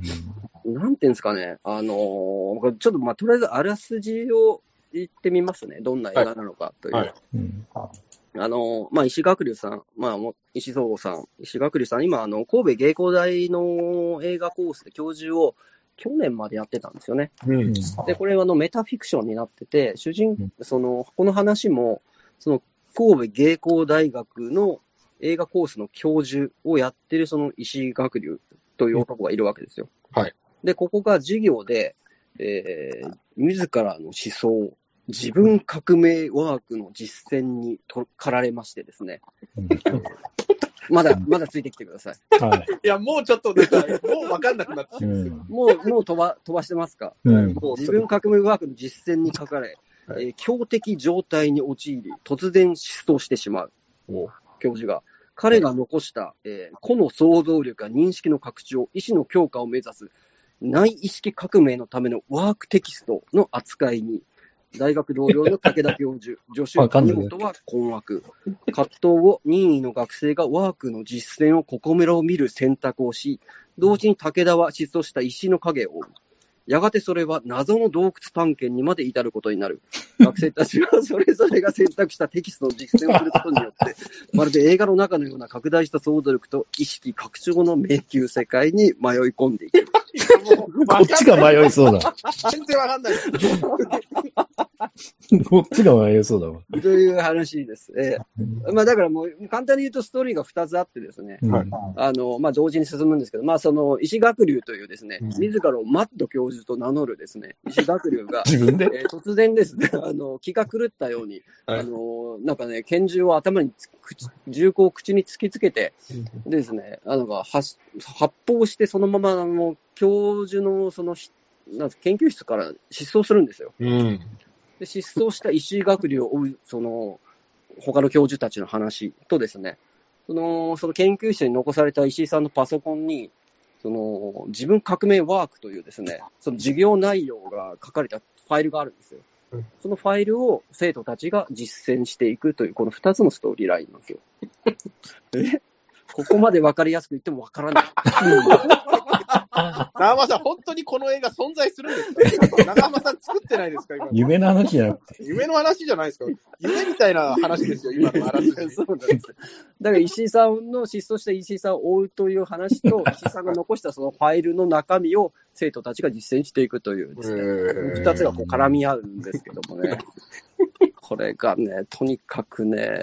B: なんていうんですかね、あのーちょっとまあとりあえずあらすじを言ってみますね。どんな映画なのかという。
C: はい。
D: うん
B: あの、まあ、石学龍さん、まあ、石蔵さん、石学龍さん、今、あの、神戸芸工大の映画コースで教授を去年までやってたんですよね。
C: うん。
B: で、これはあの、メタフィクションになってて、主人
D: うん、
B: その、この話も、その、神戸芸工大学の映画コースの教授をやってるその石学龍という男がいるわけですよ。
C: はい。
B: で、ここが授業で、えー、自らの思想、自分革命ワークの実践にとかられましてですね。まだ、まだついてきてください。
D: はい。
C: いや、もうちょっと、もう分かんなくなってきて
D: う
C: ますけど。
D: ん
B: もう、もう飛ば、飛ばしてますか？
D: うん
C: もう
B: 自分革命ワークの実践に書かれ、
C: はい
B: えー強敵状態に陥り、突然失踪してしまう。教授が。彼が残した、えー個の想像力や認識の拡張、意志の強化を目指す内意識革命のためのワークテキストの扱いに、大学同僚の武田教授、助手
D: わかんない
B: 谷本は困惑。葛藤を任意の学生がワークの実践をここめらを見る選択をし、同時に武田は失踪した石の影を追う。やがてそれは謎の洞窟探検にまで至ることになる。学生たちはそれぞれが選択したテキストの実践をすることによって、まるで映画の中のような拡大した想像力と意識拡張の迷宮世界に迷い込んでいく。
D: こっちが迷いそうだ。
C: 全然分かんない。
D: こっちが迷いそうだわ。
B: という話です。えーまあだからもう簡単に言うとストーリーが2つあってですね、
D: うん
C: はい
B: あの、まあ同時に進むんですけど、まあその石学流というですね、
C: うん
B: 自らをマッド教授と名乗るですね、石学流が、
D: 自分で？
B: えー突然ですね、あの、気が狂ったように、
C: はい
B: あの、なんかね、拳銃を頭に銃口を口に突きつけて、でですね、あの、発発砲してそのまま、あの、教授の、その、しなんか研究室から失踪するんですよ。
C: うん。
B: で、失踪した石井学流を追う、その、他の教授たちの話とですね、その、その研究室に残された石井さんのパソコンに、その、自分革命ワークというですね、その授業内容が書かれたファイルがあるんですよ
C: うん。
B: そのファイルを生徒たちが実践していくという、この二つのストーリーラインなんですよ。え？ここまでわかりやすく言ってもわからない。
C: 長浜さん、本当にこの映画存在するんですか？長浜さん作ってないですか今の
D: 夢の話じゃなくて。
C: 夢の話じゃないですか？夢みたいな話ですよ、今のあらすじ。
B: そうなんです。だから石井さんの失踪した石井さんを追うという話と、石井さんが残したそのファイルの中身を生徒たちが実践していくというですね、二つがこう絡み合うんですけどもね。これがね、とにかくね、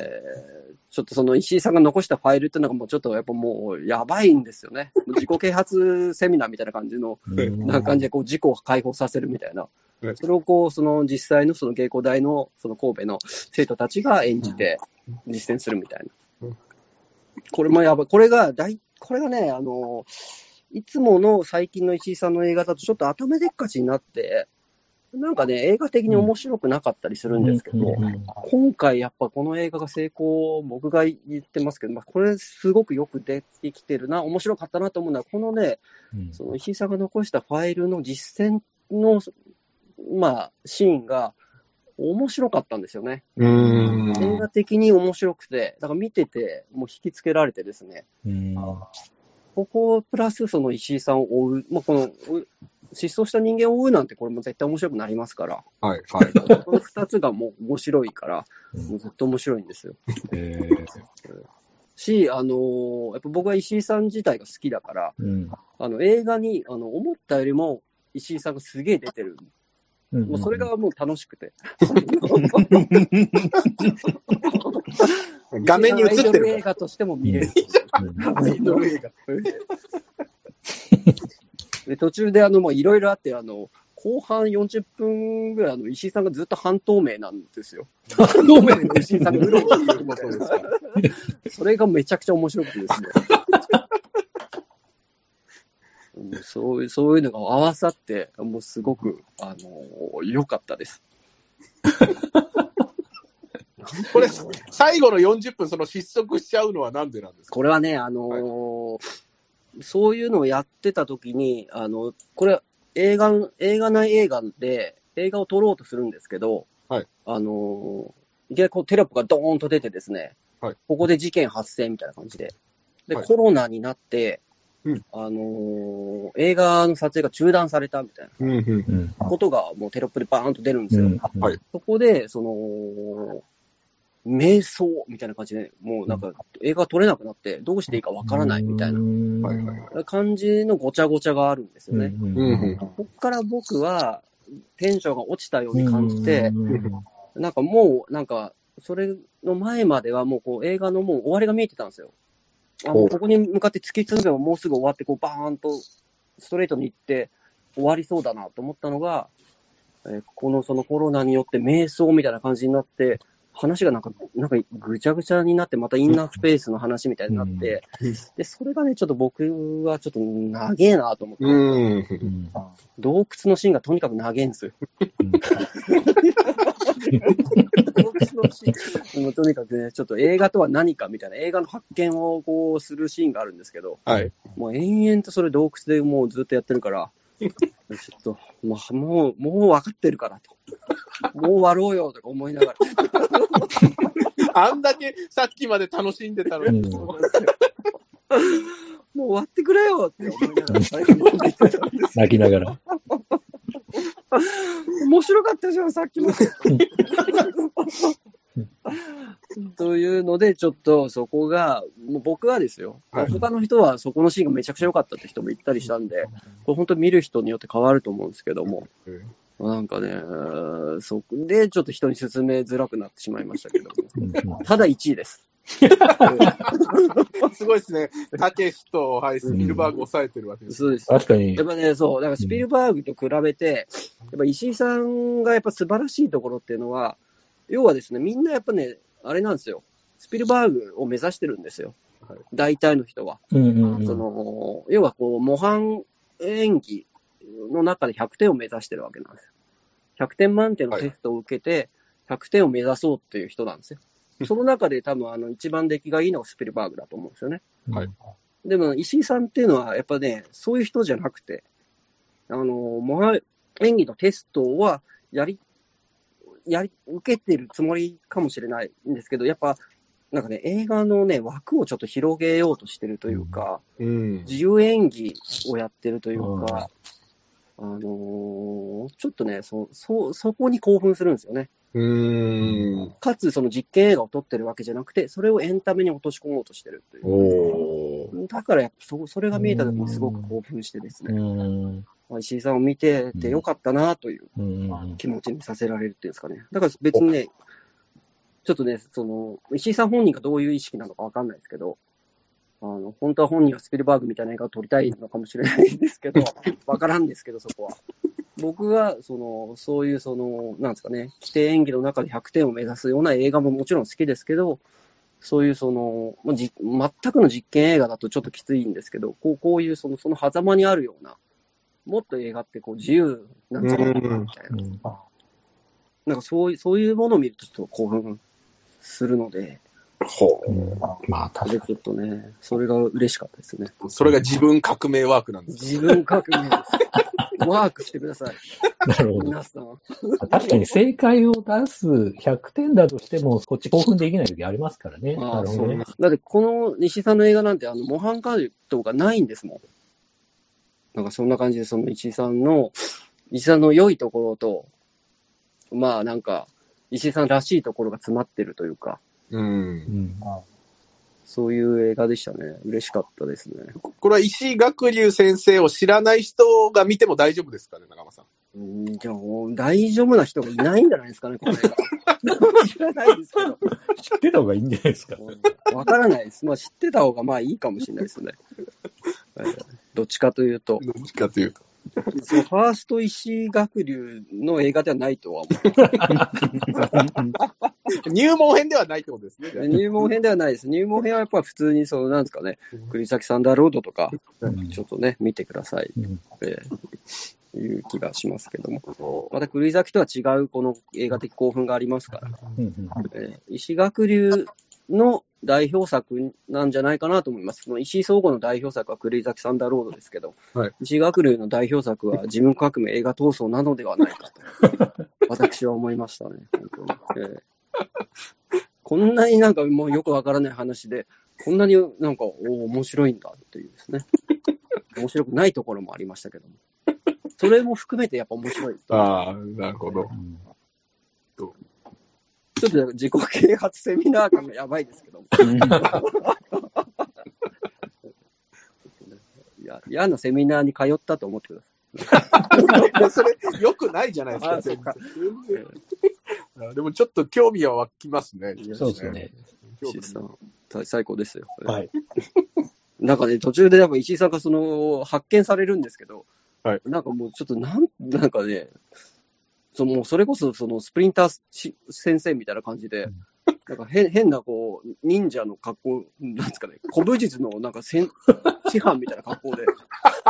B: ちょっとその石井さんが残したファイルっていうのがもうちょっとやっぱもうやばいんですよね。自己啓発セミナーみたいな感じの、
D: うん
B: な感じでこう自己を解放させるみたいな
C: う。ん
B: それをこう、その実際のその芸工大のその神戸の生徒たちが演じて実践するみたいな
C: うん。
B: これもやばい。これが大、これがね、あの、いつもの最近の石井さんの映画だとちょっと頭でっかちになって、なんかね、映画的に面白くなかったりするんですけど、
D: うんうん
B: 今回やっぱこの映画が成功、僕が言ってますけど、まあ、これすごくよくできてきてるな、面白かったなと思うのは、このね、
D: うん。
B: その石井さんが残したファイルの実践の、まあ、シーンが面白かったんですよね。
C: うん。
B: 映画的に面白くて、だから見てて、もう引きつけられてですね、
D: うん。
B: ここプラスその石井さんを追う、まあ、このう失踪した人間を追うなんて、これも絶対面白くなりますから、
C: はい、はい。
B: この二つがもう面白いから、
D: うん
B: もうずっと面白いんですよ。
D: えー
B: し、あのーやっぱ僕は石井さん自体が好きだから、
D: うん
B: あの映画にあの思ったよりも石井さんがすげえ出てる。もうそれがもう楽しくて。
C: 画面に映って
B: アイドル
C: る
B: 映画としても見れる。
D: うん
C: アイドル映画。
B: で途中であのもういろいろあって、あの後半40分ぐらい、あの石井さんがずっと半透明なんですよ。半透明の石井さんがうろうろしてるみたいな。それがめちゃくちゃ面白くてですね。う んそういうそういうのが合わさって、もうすごく、あの良かったです。
C: これ、最後の40分、その失速しちゃうのはなんでなんですか？
B: これはね、あのーそういうのをやってた時に、あの、これ、映画、映画内映画で、映画を撮ろうとするんですけど、
C: はい。
B: あのーいきなりこうテロップがドーンと出てですね、
C: はい。
B: ここで事件発生みたいな感じで。で、
C: はい。
B: コロナになって、
C: うん。
B: あのー映画の撮影が中断されたみたい
C: うん、うん。
D: うん。
B: なことがもうテロップでバーンと出るんですよ。
D: うん。
C: はい。
B: そこで、その、瞑想みたいな感じで、もうなんか映画撮れなくなって、どうしていいかわからないみたいな。感じのごちゃごちゃがあるんですよね。ここから僕はテンションが落ちたように感じて、
D: うん
B: なんかもう、なんか、それの前まではもうこう映画のもう終わりが見えてたんですよ。あもう。ここに向かって突き進めばもうすぐ終わって、こうバーンとストレートに行って終わりそうだなと思ったのが、えーこのそのコロナによって瞑想みたいな感じになって、話がなんか、なんかぐちゃぐちゃになって、またインナースペースの話みたいになって、で、それがね、ちょっと僕はちょっと長えなと思って、
C: うん。
D: うん
B: 洞窟のシーンがとにかく長えんですよ。
D: うん
B: 洞窟のシーンもうとにかくね、ちょっと映画とは何かみたいな、映画の発見をこうするシーンがあるんですけど、
C: はい。
B: もう延々とそれ洞窟でもうずっとやってるから、ちょっと、まあ、もう、もう分かってるからと。もう終わろうよとか思いながら。
C: あんだけさっきまで楽しんでたのに。
D: うん
B: もう終わってくれよって思いながら
D: 泣きながら。
B: 面白かったじゃん、さっきも。というので、ちょっとそこが、もう僕はですよ、
C: はい。
B: 他の人はそこのシーンがめちゃくちゃ良かったって人も言ったりしたんで、これ本当見る人によって変わると思うんですけども、なんかね、そこでちょっと人に勧めづらくなってしまいましたけどただ1位です。
C: すごいですね。たけしと、はい、スピルバーグ抑えてるわけです。
B: そうです。
D: 確かに。
B: やっ、ぱね、そう、だからスピルバーグと比べて、やっぱ石井さんがやっぱ素晴らしいところっていうのは、要はですね、みんなやっぱね、あれなんですよ。スピルバーグを目指してるんですよ。
C: はい
B: 大体の人は。
D: うんうんうん
B: その、要はこう、模範演技の中で100点を目指してるわけなんですよ。100点満点のテストを受けて、100点を目指そうっていう人なんですよ。その中で多分あの一番出来がいいのがスピルバーグだと思うんですよね。
C: はい
B: でも石井さんっていうのはやっぱね、そういう人じゃなくて、あの、模範演技のテストはやり、やり、受けてるつもりかもしれないんですけど、やっぱ、なんかね、映画のね、枠をちょっと広げようとしてるというか、
C: うん。
B: 自由演技をやってるというか、あのーちょっとね、そ、そ、そこに興奮するんですよね。
C: うん。
B: かつ、その実験映画を撮ってるわけじゃなくて、それをエンタメに落とし込もうとしてるという。だからやっぱそ、それが見えた時にすごく興奮してです
D: う
B: ね、石井さんを見ててよかったなという
D: うん。
B: 気持ちにさせられるっていうんですかね。だから別にね、ちょっとね、その、石井さん本人がどういう意識なのかわかんないですけど、あの、本当は本人はスピルバーグみたいな映画を撮りたいのかもしれないんですけど、わからんですけど、そこは。僕は、その、そういう、その、なんですかね、規定演技の中で100点を目指すような映画ももちろん好きですけど、そういうその、まあじ全くの実験映画だとちょっときついんですけど、こうこういうそのその狭間にあるようなもっと映画ってこう自由なんじゃないかなみたいな。
D: うん
B: なんかそういう、そういうものを見るとちょっと興奮するので、
C: ほ
D: うんまあ、確か
B: それちょっとね、それが嬉しかったですね。
C: う。それが自分革命ワークなんです。
B: 自分革命です。ワークしてください。
D: に。なるほど。
B: 皆さん。
D: 確かに正解を出す100点だとしても、こっち興奮できない時ありますからね。
B: あ
D: るほどね。
B: だってこの西井さんの映画なんてあの模範解答がないんですもん。なんかそんな感じでその石井さんの、石井さんの良いところと、まあなんか、石井さんらしいところが詰まってるというか、
C: うん
D: う。ん。
B: そういう映画でしたね。嬉しかったですね。
C: これは石井学龍先生を知らない人が見ても大丈夫ですかね、長間さん。
B: うん、じゃあ大丈夫な人がいないんじゃないですかね、この映画。知らないですけど。
D: 知ってた方がいいんじゃないですか。
B: わからないです。まあ知ってた方がまあいいかもしれないですね。え ーどっちかというと。
C: どっちかというと。
B: ファースト石井学流の映画ではないとは思
C: 入門編ではないってことですね。
B: 入門編ではないです。入門編はやっぱ普通に、その、なんですかね、栗崎サンダーロードとか、
D: うん。
B: ちょっとね、見てください。
D: うん。
B: っていう気がしますけども。また栗崎とは違うこの映画的興奮がありますから、
D: うんうん。
B: えー石学流の代表作なんじゃないかなと思います。その石井総合の代表作は栗崎サンダーロードですけど、
C: はい
B: 石学流の代表作は自分革命映画闘争なのではないかと、私は思いましたね、本当に。えーこんなになんかもうよくわからない話で、こんなになんか、おー面白いんだっていうですね。面白くないところもありましたけども。それも含めてやっぱ面白い。
C: ああ、なるほど。
D: うん
B: ちょっと自己啓発セミナー感がやばいですけども。いや嫌なセミナーに通ったと思ってくだ
C: それ、良くないじゃないですか、でもちょっと興味は湧きますね。
D: そうですね。
B: さい。石井さん、最最高ですよ。
C: はい。
B: なんかね、途中でやっぱ石井さんがその発見されるんですけど、
C: はい
B: なんかもうちょっとなん、なんかね、そのそれこそそのスプリンターし先生みたいな感じで、なんか変変なこう、忍者の格好、なんですかね、古武術のなんか戦 師範みたいな格好で、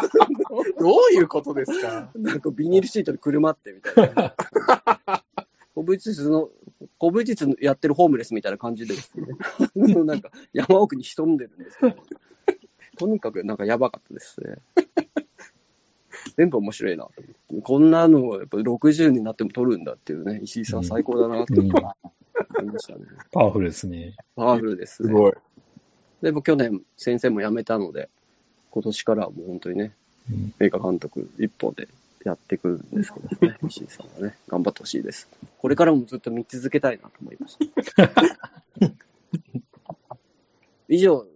C: どういうことですか？
B: なんかビニールシートでくるまってみたいな。古武術の、古武術やってるホームレスみたいな感じでなんか山奥に潜んでるんですけど、とにかくなんかやばかったですね。全部面白いなと。こんなのをやっぱ60になっても撮るんだっていうね、石井さん最高だなと
D: うん
B: 思いましたね。
D: パワフルですね。
B: パワフルですね。
C: すごい。
B: でも去年先生も辞めたので、今年からはもう本当にね、
D: うん
B: 映画監督一本でやっていくんですけどね、石井さんはね、頑張ってほしいです。これからもずっと見続けたいなと思いました。以上、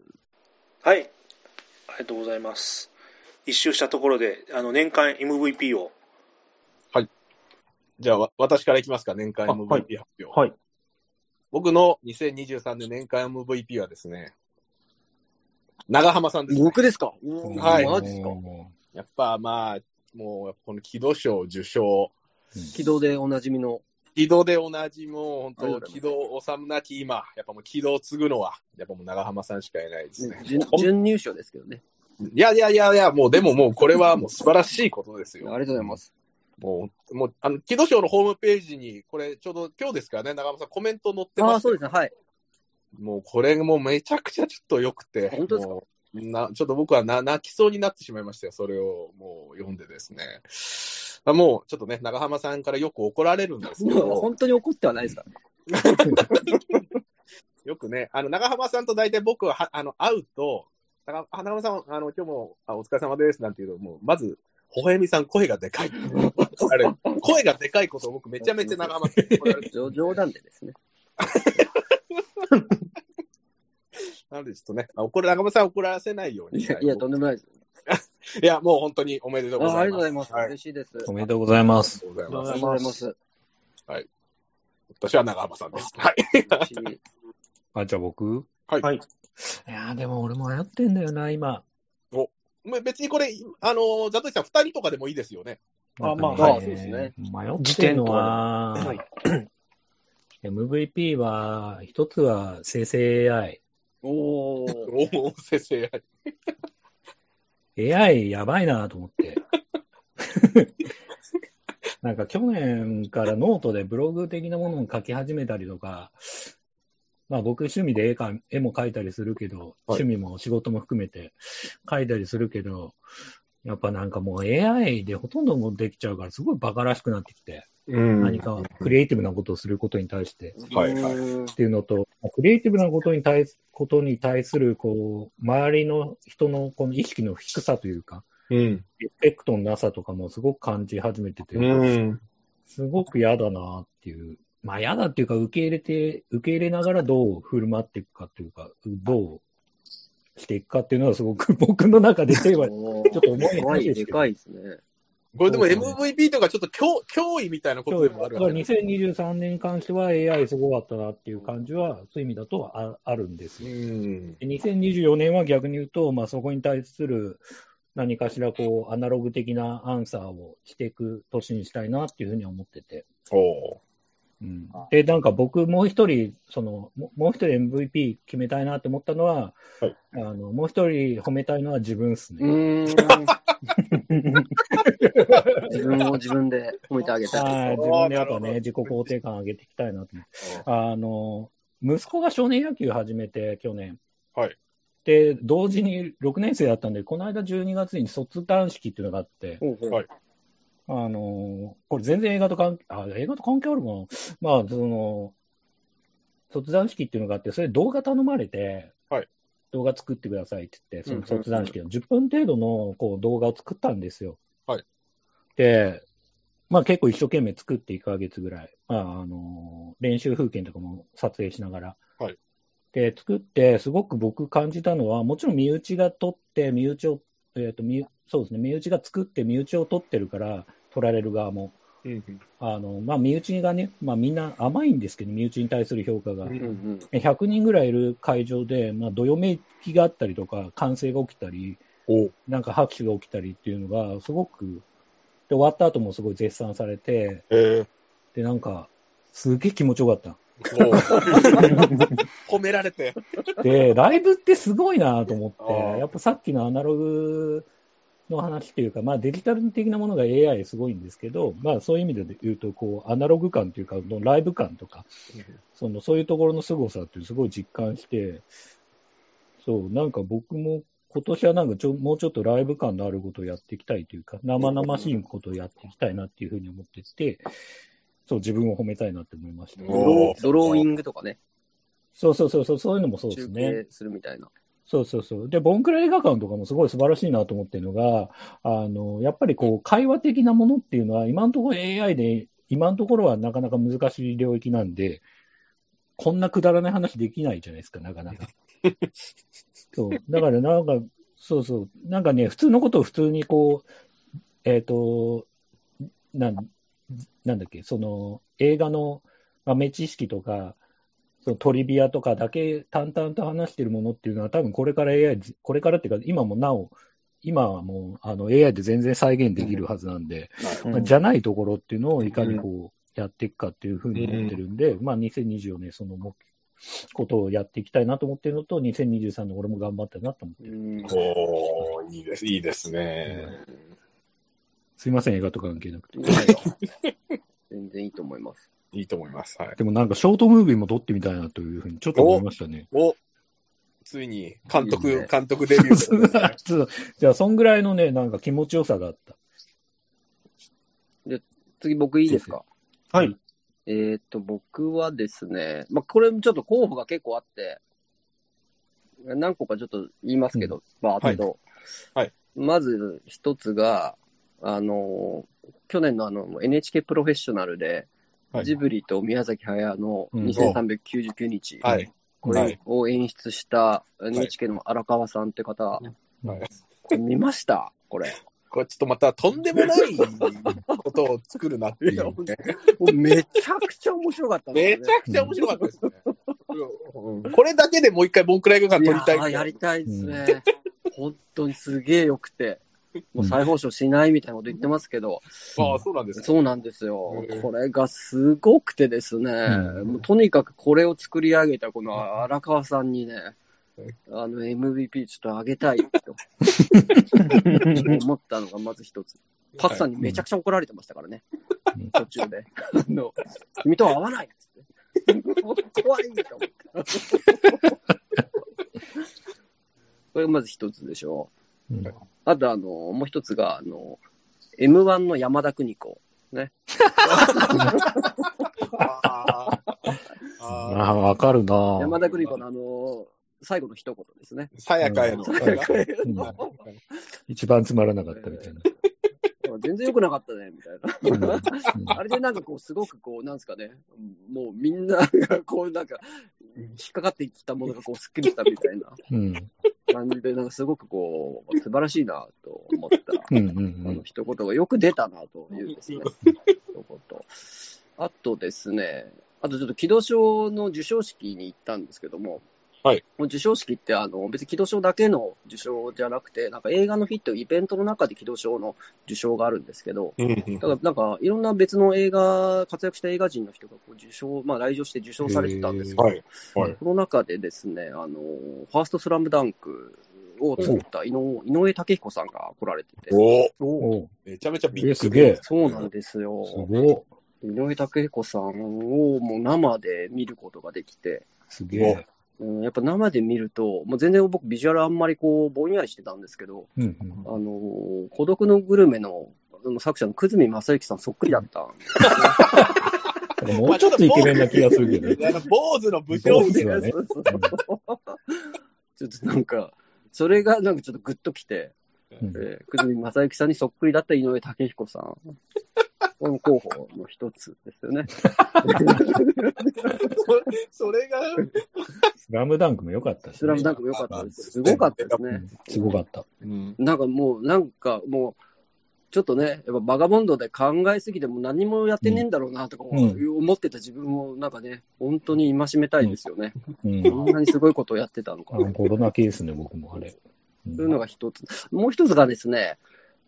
A: はい。ありがとうございます。一周したところで、あの、年間 MVP を。
C: じゃあ、わ私からいきますか、年間 MVP 発表。
E: はい。
C: 僕の2023年年間 MVP はですね、長浜さんです、ね。
B: 僕ですか？
C: はい
B: マジですか？
C: やっぱまあ、もう、この木戸賞受賞、
B: 軌道でおなじみの、
C: 木戸で同じもう本当、
B: ありがとう
C: 木戸治なき今、やっぱもう木戸を継ぐのは、やっぱもう長浜さんしかいないですね。
B: 準準入賞ですけどね。
C: いやいやいやいや、もうでももうこれはもう素晴らしいことですよ。
B: ありがとうございます。
C: もう、もう、あの、木戸賞のホームページに、これちょうど今日ですからね、長浜さんコメント載って
B: ああ、
C: ます
B: そうですね、はい。
C: もうこれもうめちゃくちゃちょっと良くて、
B: 本当ですか？
C: なちょっと僕はな泣きそうになってしまいましたよ、それをもう読んでですね。あもうちょっとね、長浜さんからよく怒られるんですけど、
B: 本当に怒ってはないですから。
C: よくね、あの長浜さんと大体僕ははあの会うと、長長浜さん、あの今日もあお疲れ様ですなんていうのもうまず、ほほえみさん、声がでかい。あれ、声がでかいことを僕、めちゃめちゃ長浜さんに怒られて
B: 冗冗談でですね。
C: なんでちょっとね、あ怒る長浜さん怒らせないように。
B: いや、いやとんでもないです。
C: いや、もう本当におめでとうございます。
B: あありがとうございます。
C: はい
B: 嬉しいです。
D: おめでとうございます。
C: ありがとうございます
B: ありがとうございます。
C: 私は長浜さんです。はい。
B: 嬉しい
D: あ、じゃあ僕？
C: はい。
E: はい
D: いやーでも俺も迷ってんだよな、今。
C: まあ別にこれ、あの、ザトシさん二人とかでもいいですよね。
E: あまあ
D: なんかね
B: はいそうですね
D: 迷ってんのは、
E: はい
D: MVP は、一つは生成 AI。
B: おー。
C: おお、先生。
D: AI やばいなと思って。なんか去年からノートでブログ的なものを書き始めたりとか、まあ僕趣味で絵か絵も描いたりするけど、趣味も仕事も含めて描いたりするけど、やっぱなんかもう AI でほとんどもできちゃうから、すごいバカらしくなってきて、
C: うん
D: 何かクリエイティブなことをすることに対して
C: はいはい
B: うん
D: っていうのと、クリエイティブなことに対すことに対する、こう、周りの人のこの意識の低さというか、
C: うん。
D: エフェクトのなさとかもすごく感じ始めてて、
C: うん。
D: すごく嫌だなっていう。まあ嫌だっていうか、受け入れて、受け入れながらどう振る舞っていくかっていうか、どうしていくかっていうのはすごく 僕の中でテーマちょっと重い
B: で
D: すけど
B: でかいですね。
C: これでも MVP とかちょっと脅脅威みたいなことでもある
D: だから
C: わけ
D: 2023年に関しては AI すごかったなっていう感じは、そういう意味だとああるんですよ。
C: うん。
D: で2024年は逆に言うと、まあ、そこに対する何かしらこうアナログ的なアンサーをしていく年にしたいなっていうふうに思ってて。
C: お
D: うん、で、なんか僕もう一人、その、ももう一人 MVP 決めたいなって思ったのは、
C: はい
D: あのもう一人褒めたいのは自分っす
B: う
D: ね。
B: 自分を自分で褒めてあげたい。
D: はい、自分でやっぱね、自己肯定感上げていきたいなと思って。あの、息子が少年野球始めて、去年。
C: はい。
D: で、同時に6年生だったんで、この間12月に卒団式っていうのがあって、
C: はい
D: あの、これ全然映画と関係、あ、映画と関係あるかな？まあ、その、卒団式っていうのがあって、それ動画頼まれて、
C: はい
D: 動画作ってくださいって言って、その卒団式の10分程度のこう動画を作ったんですよ。
C: はい。
D: で、まあ結構一生懸命作って1ヶ月ぐらい、まああの、練習風景とかも撮影しながら。
C: はい。
D: で、作って、すごく僕感じたのは、もちろん身内が撮って、身内を、えっ、と、身そうですね、身内が作って、身内を撮ってるから、撮られる側も。
C: うん。
D: あの、まあ、身内がね、まあ、みんな甘いんですけど、身内に対する評価が。
C: うん
B: うんうん
D: 100人ぐらいいる会場で、まあ、どよめきがあったりとか、歓声が起きたり、
C: お
D: なんか拍手が起きたりっていうのが、すごく、で、終わった後もすごい絶賛されて、
C: え
D: で、なんか、すげえ気持ちよかった。
C: 褒められて。
D: で、ライブってすごいなと思って、やっぱさっきのアナログの話っていうか、まあデジタル的なものが AI すごいんですけど、まあそういう意味で言うと、こう、アナログ感っていうか、ライブ感とか、その、そういうところの凄さってすごい実感して、そう、なんか僕も今年はなんかちょ、もうちょっとライブ感のあることをやっていきたいというか、生々しいことをやっていきたいなっていうふうに思ってて、そう、自分を褒めたいなって思いました。
B: ドローイングとかね、
D: そうそうそうそう、そういうのもそうです
B: 中
D: ね。
B: 継するみたいな。
D: そうそうそう。で、ボンクラ映画館とかもすごい素晴らしいなと思ってるのが、あの、やっぱりこう、会話的なものっていうのは、今のところ AI で、今のところはなかなか難しい領域なんで、こんなくだらない話できないじゃないですか、なかなか。そう。だからなんか、そうそう。なんかね、普通のことを普通にこう、えっ、と、なん、なんだっけ、その、映画の豆知識とか、そのトリビアとかだけ淡々と話してるものっていうのは、多分これから AI、これからっていうか、今もなお、今はもうあの AI で全然再現できるはずなんで、まあじゃないところっていうのをいかにこうやっていくかっていうふうに思ってるんで、まあ2024年その目ことをやっていきたいなと思ってるのと、2023年俺も頑張ったなと思ってる。
B: うん
C: いいです、いいですね。
D: すいません、映画とか関係なくて。
B: 全然いいと思います。
C: いいと思います。はい。
D: でもなんかショートムービーも撮ってみたいなというふうにちょっと思いましたね。
C: おついに、監督、
B: いいね
C: 監督デビューね
D: じゃあ、そんぐらいのね、なんか気持ちよさがあった。
B: 次僕いいですか？
D: はい。
B: えーっと、僕はですね、まあ、これもちょっと候補が結構あって、何個かちょっと言いますけど、バーッと。
C: はいはい
B: まず一つが、あの、去年のあの NHK プロフェッショナルで、
C: はい
B: ジブリと宮崎駿の
D: うん
B: 2399日、
C: はい。
B: これを演出した NHK の荒川さんって方、
C: はい。
B: 見ました？これ。
C: これちょっとまたとんでもないことを作るなっていう、ね。
B: めちゃくちゃ面白かったね
C: めちゃくちゃ面白かったですね。これだけでもう一回ボンクラ映画館撮りたい
B: いやりたいですね。本当にすげえ良くて。もう再放送しないみたいなこと言ってますけど、
C: ああ、そうなんですか。
B: そうなんですよ。これがすごくてですね、
D: うん
B: もうとにかくこれを作り上げたこの荒川さんにね、あの MVP ちょっと上げたいと 思ったのがまず一つ。パクさんにめちゃくちゃ怒られてましたからね、
D: うん
B: 途中で。あの君とは合わないっつって。怖いと思った。これがまず一つでしょ
D: うん
B: う。あと、あの、もう一つが、あの、M1 の山田邦子。
C: あー
D: あ
C: あ
D: あ、わかるな
B: 山田邦子のあの、最後の一言ですね。
C: ー、さやかへの。
D: 一番つまらなかったみたいな。
B: 全然良くなかったね、みたいな。
D: うん
B: あれでなんかこう、すごくこう、なんですかね、もうみんながこう、なんか、引っかかっていったものがこう、すっきりしたみたいな
D: うん。
B: 感じで、なんかすごくこう、素晴らしいなと思った、
D: うんうん
B: あの一言がよく出たなというですね、一言。あとですね、あとちょっと、木戸賞の授賞式に行ったんですけども、
C: はい。
B: 授賞式って、あの、別に木戸賞だけの受賞じゃなくて、なんか映画の日っていうイベントの中で木戸賞の受賞があるんですけど、だからなんか、いろんな別の映画、活躍した映画人の人がこう受賞、まあ来場して受賞されてたんですけど、
C: はい。はい。
B: この中でですね、あの、ファーストスラムダンクを作った井上井上武彦さんが来られてて、
C: おめちゃめちゃビッグ
D: えすげえ。
B: そうなんです
D: す
B: よ。
D: ごい。
B: 井上武彦さんをもう生で見ることができて、
D: すげえ。
B: うん、やっぱ生で見ると、もう全然僕ビジュアルあんまりこうぼんやりしてたんですけど、
D: うんうん
B: あの、孤独のグルメの作者の久住正幸さんそっくりだった。
D: もうちょっとイケメンな気がするけどね。
C: あの、坊主の武将
D: 坊主はね。
B: そうそうそうちょっとなんか、それがなんかちょっとグッときて、
D: うん
B: えー、久住正幸さんにそっくりだった井上武彦さん。この候補の一つですよね。
C: そ それが、
D: スラムダンクも良かったし、ね。
B: スラムダンクも良かったです。すごかったですね。
D: うんすごかった。
C: うん。
B: なんかもう、なんかもう、ちょっとね、やっぱバガボンドで考えすぎても何もやってねえんだろうなとか
D: うん
B: 思ってた自分をなんかね、本当に戒めたいですよね。
D: うん。
B: こんなにすごいことをやってたのか
D: コロナケースね、僕もあれ。うん
B: そういうのが一つ。もう一つがですね、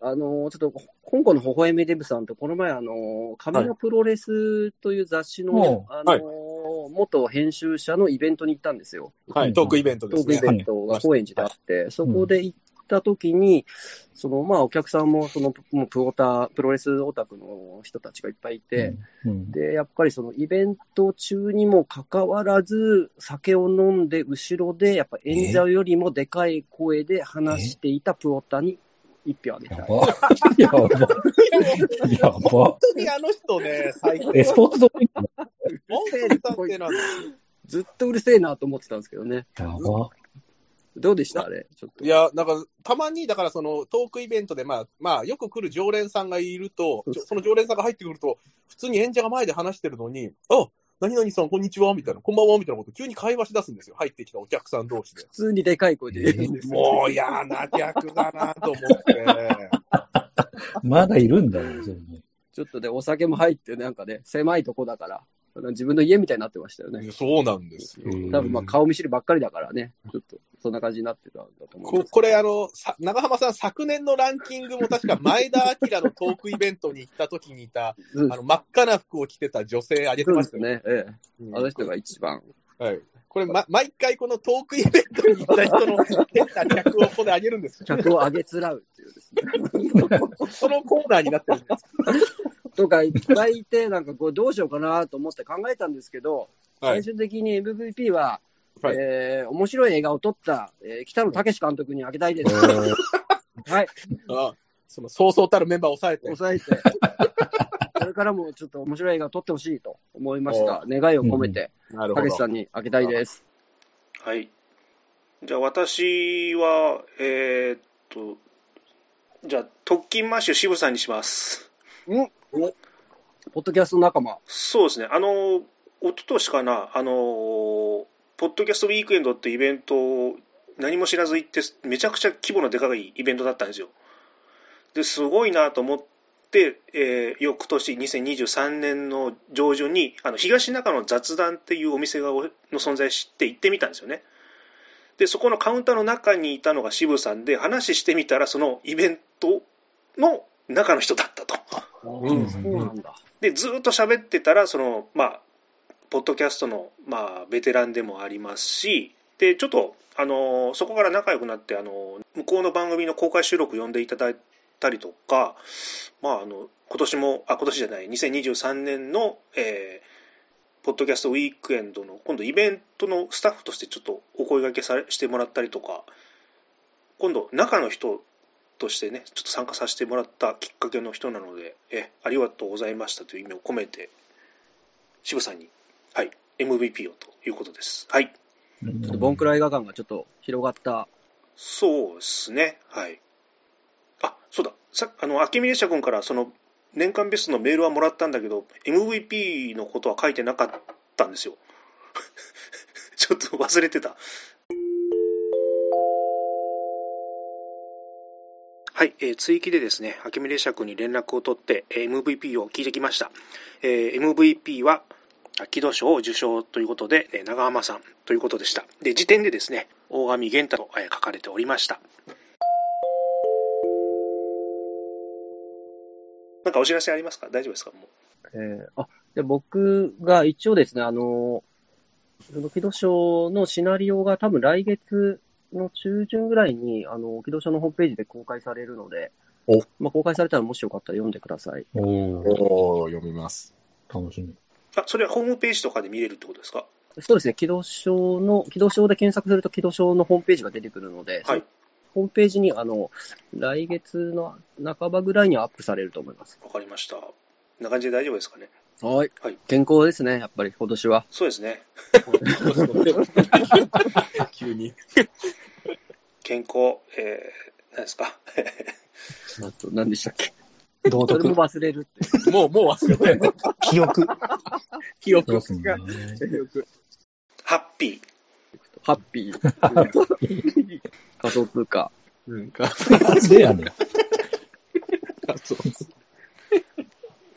B: あの、ちょっと、香港の微笑みデブさんと、この前、あの、紙のプロレスという雑誌の、
D: はい
B: あの、元編集者のイベントに行ったんですよ。
C: はい、トークイベントですね。
B: トークイベントが高円寺であって、そこで行った時に、その、まあ、お客さんも、その、もうプオタ、プロレスオタクの人たちがいっぱいいて、
D: うん、
B: で、やっぱりそのイベント中にもかかわらず、酒を飲んで後ろで、やっぱ演者よりもでかい声で話していたプオタに一票あげたい。
D: やば。やば。やば
C: 本。当にあの人ね、最高。
D: え、スポーツドリンク？
B: ずっとうるせえなと思ってたんですけどね。
D: やば。
B: どうでした？あれ。ちょっと
C: い。や、なんか、たまに、だからそのトークイベントで、まあ、まあ、よく来る常連さんがいると、ちょその常連さんが入ってくると、普通に演者が前で話してるのに、あ何々さん、こんにちは、みたいな、こんばんは、みたいなこと、急に会話し出すんですよ。入ってきたお客さん同士で。
B: 普通にでかい声で言うんですよ。
C: もう嫌な客だなと思って。
D: まだいるんだよ、それに。
B: ちょっとね、お酒も入って、なんかね、狭いとこだから、自分の家みたいになってましたよね。
C: そうなんですよ。
D: うん
B: 多分まあ顔見知りばっかりだからね、ちょっとそんな感じになってたんだと思います。
C: ここれ、あの、さ長浜さん、昨年のランキングも確か前田明のトークイベントに行った時にいた、
B: うん
C: あの、真っ赤な服を着てた女性あげて
B: そう
C: ましたよ。
B: ですね。ええ。
C: うん
B: あの人が一番。
C: はい。これ、ま、毎回このトークイベントに行った人の変な客をここであげるんですよ。
B: 客を上げつらうっていうですね。
C: そのコーナーになってるんです。
B: とかいっぱいいて、なんかこうどうしようかなと思って考えたんですけど、
C: はい
B: 最終的に MVP は、
C: はい
B: えー面白い映画を撮った、えー北野武監督にあげたいです。はい、
C: あその、そうそうたるメンバーを抑えて。
B: 抑えて。これからもちょっと面白い映画を撮ってほしいと思いました。願いを込めて、
C: なる
B: たけしさんにあげたいです。
A: はい。じゃあ私は、えーっと、じゃあ、特勤マッシュ渋さんにします。
B: うんポッドキャスト仲間。
A: そうですね。あの、一昨年かな、あの、ポッドキャストウィークエンドってイベントを何も知らず行って、めちゃくちゃ規模のでかいイベントだったんですよ。で、すごいなと思って、えー翌年、2023年の上旬に、あの、東中野雑談っていうお店がおの存在知って行ってみたんですよね。で、そこのカウンターの中にいたのが渋さんで、話してみたら、そのイベントの中の人だったと。
C: うん
B: そうなんだ。
A: でずーっと喋ってたらそのまあポッドキャストのまあベテランでもありますしで、ちょっと、あのそこから仲良くなって、あの向こうの番組の公開収録呼んでいただいたりとか、まあ、あの今年も、あ、今年じゃない、2023年の、えー、ポッドキャストウィークエンドの、今度イベントのスタッフとしてちょっとお声掛けされしてもらったりとか、今度中の人としてね、ちょっと参加させてもらったきっかけの人なので、え、ありがとうございましたという意味を込めて、渋さんに、はい、MVP をということです。はい。
B: ちょっとボンクラ映画館がちょっと広がった。
A: そうですね。はい。そうだ。さあの、秋峰社君からその年間ベストのメールはもらったんだけど、MVP のことは書いてなかったんですよ。ちょっと忘れてた。はい、えー追記でですね、秋峰社君に連絡を取って、MVP を聞いてきました。えー MVP は、木戸賞を受賞ということで、え長浜さんということでした。で、時点でですね、大神玄太とえ書かれておりました。なんかお知らせありますか？大丈夫ですか？もう。
B: えーあ、で、僕が一応ですね、あの、その、木戸賞のシナリオが多分来月の中旬ぐらいに、あの、木戸賞のホームページで公開されるので、
C: お
B: まあ、公開されたらもしよかったら読んでください。
D: おー、
C: おー、読みます。
D: 楽しみ。
A: あ、それはホームページとかで見れるってことですか？
B: そうですね、木戸賞の、木戸賞で検索すると木戸賞のホームページが出てくるので、
A: はい。
B: ホームページに、あの、来月の半ばぐらいにはアップされると思います。
A: わかりました。こんな感じで大丈夫ですかね？
B: はい。
A: はい
B: 健康ですね、やっぱり今年は。
A: そうですね。
C: 急に。
A: 健康、えー、何ですか？
B: あと、何でしたっけ？
D: 道
B: それも
D: 徳。
B: 忘れるって。
C: もう、もう忘れたよね。
D: 記憶。
C: 記憶。記憶。
A: ハッピー。
B: ハッピー。仮想通貨。
C: うんか。
D: でやねん。
A: い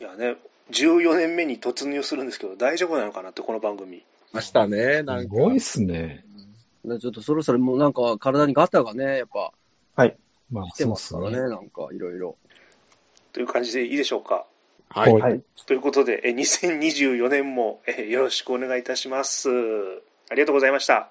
A: やね、14年目に突入するんですけど、大丈夫なのかなって、この番組。
C: ましたね、なんか。
D: すごいっすね。
B: ねちょっとそろそろもうなんか体にガタがね、やっぱ
D: まあ、
B: 来て
D: そうっ
B: ますからね、
D: すね。
B: なんかいろいろ。
A: という感じでいいでしょうか。
C: はい。
D: はい
E: はい。
A: ということで、え2024年もえよろしくお願いいたします。ありがとうございました。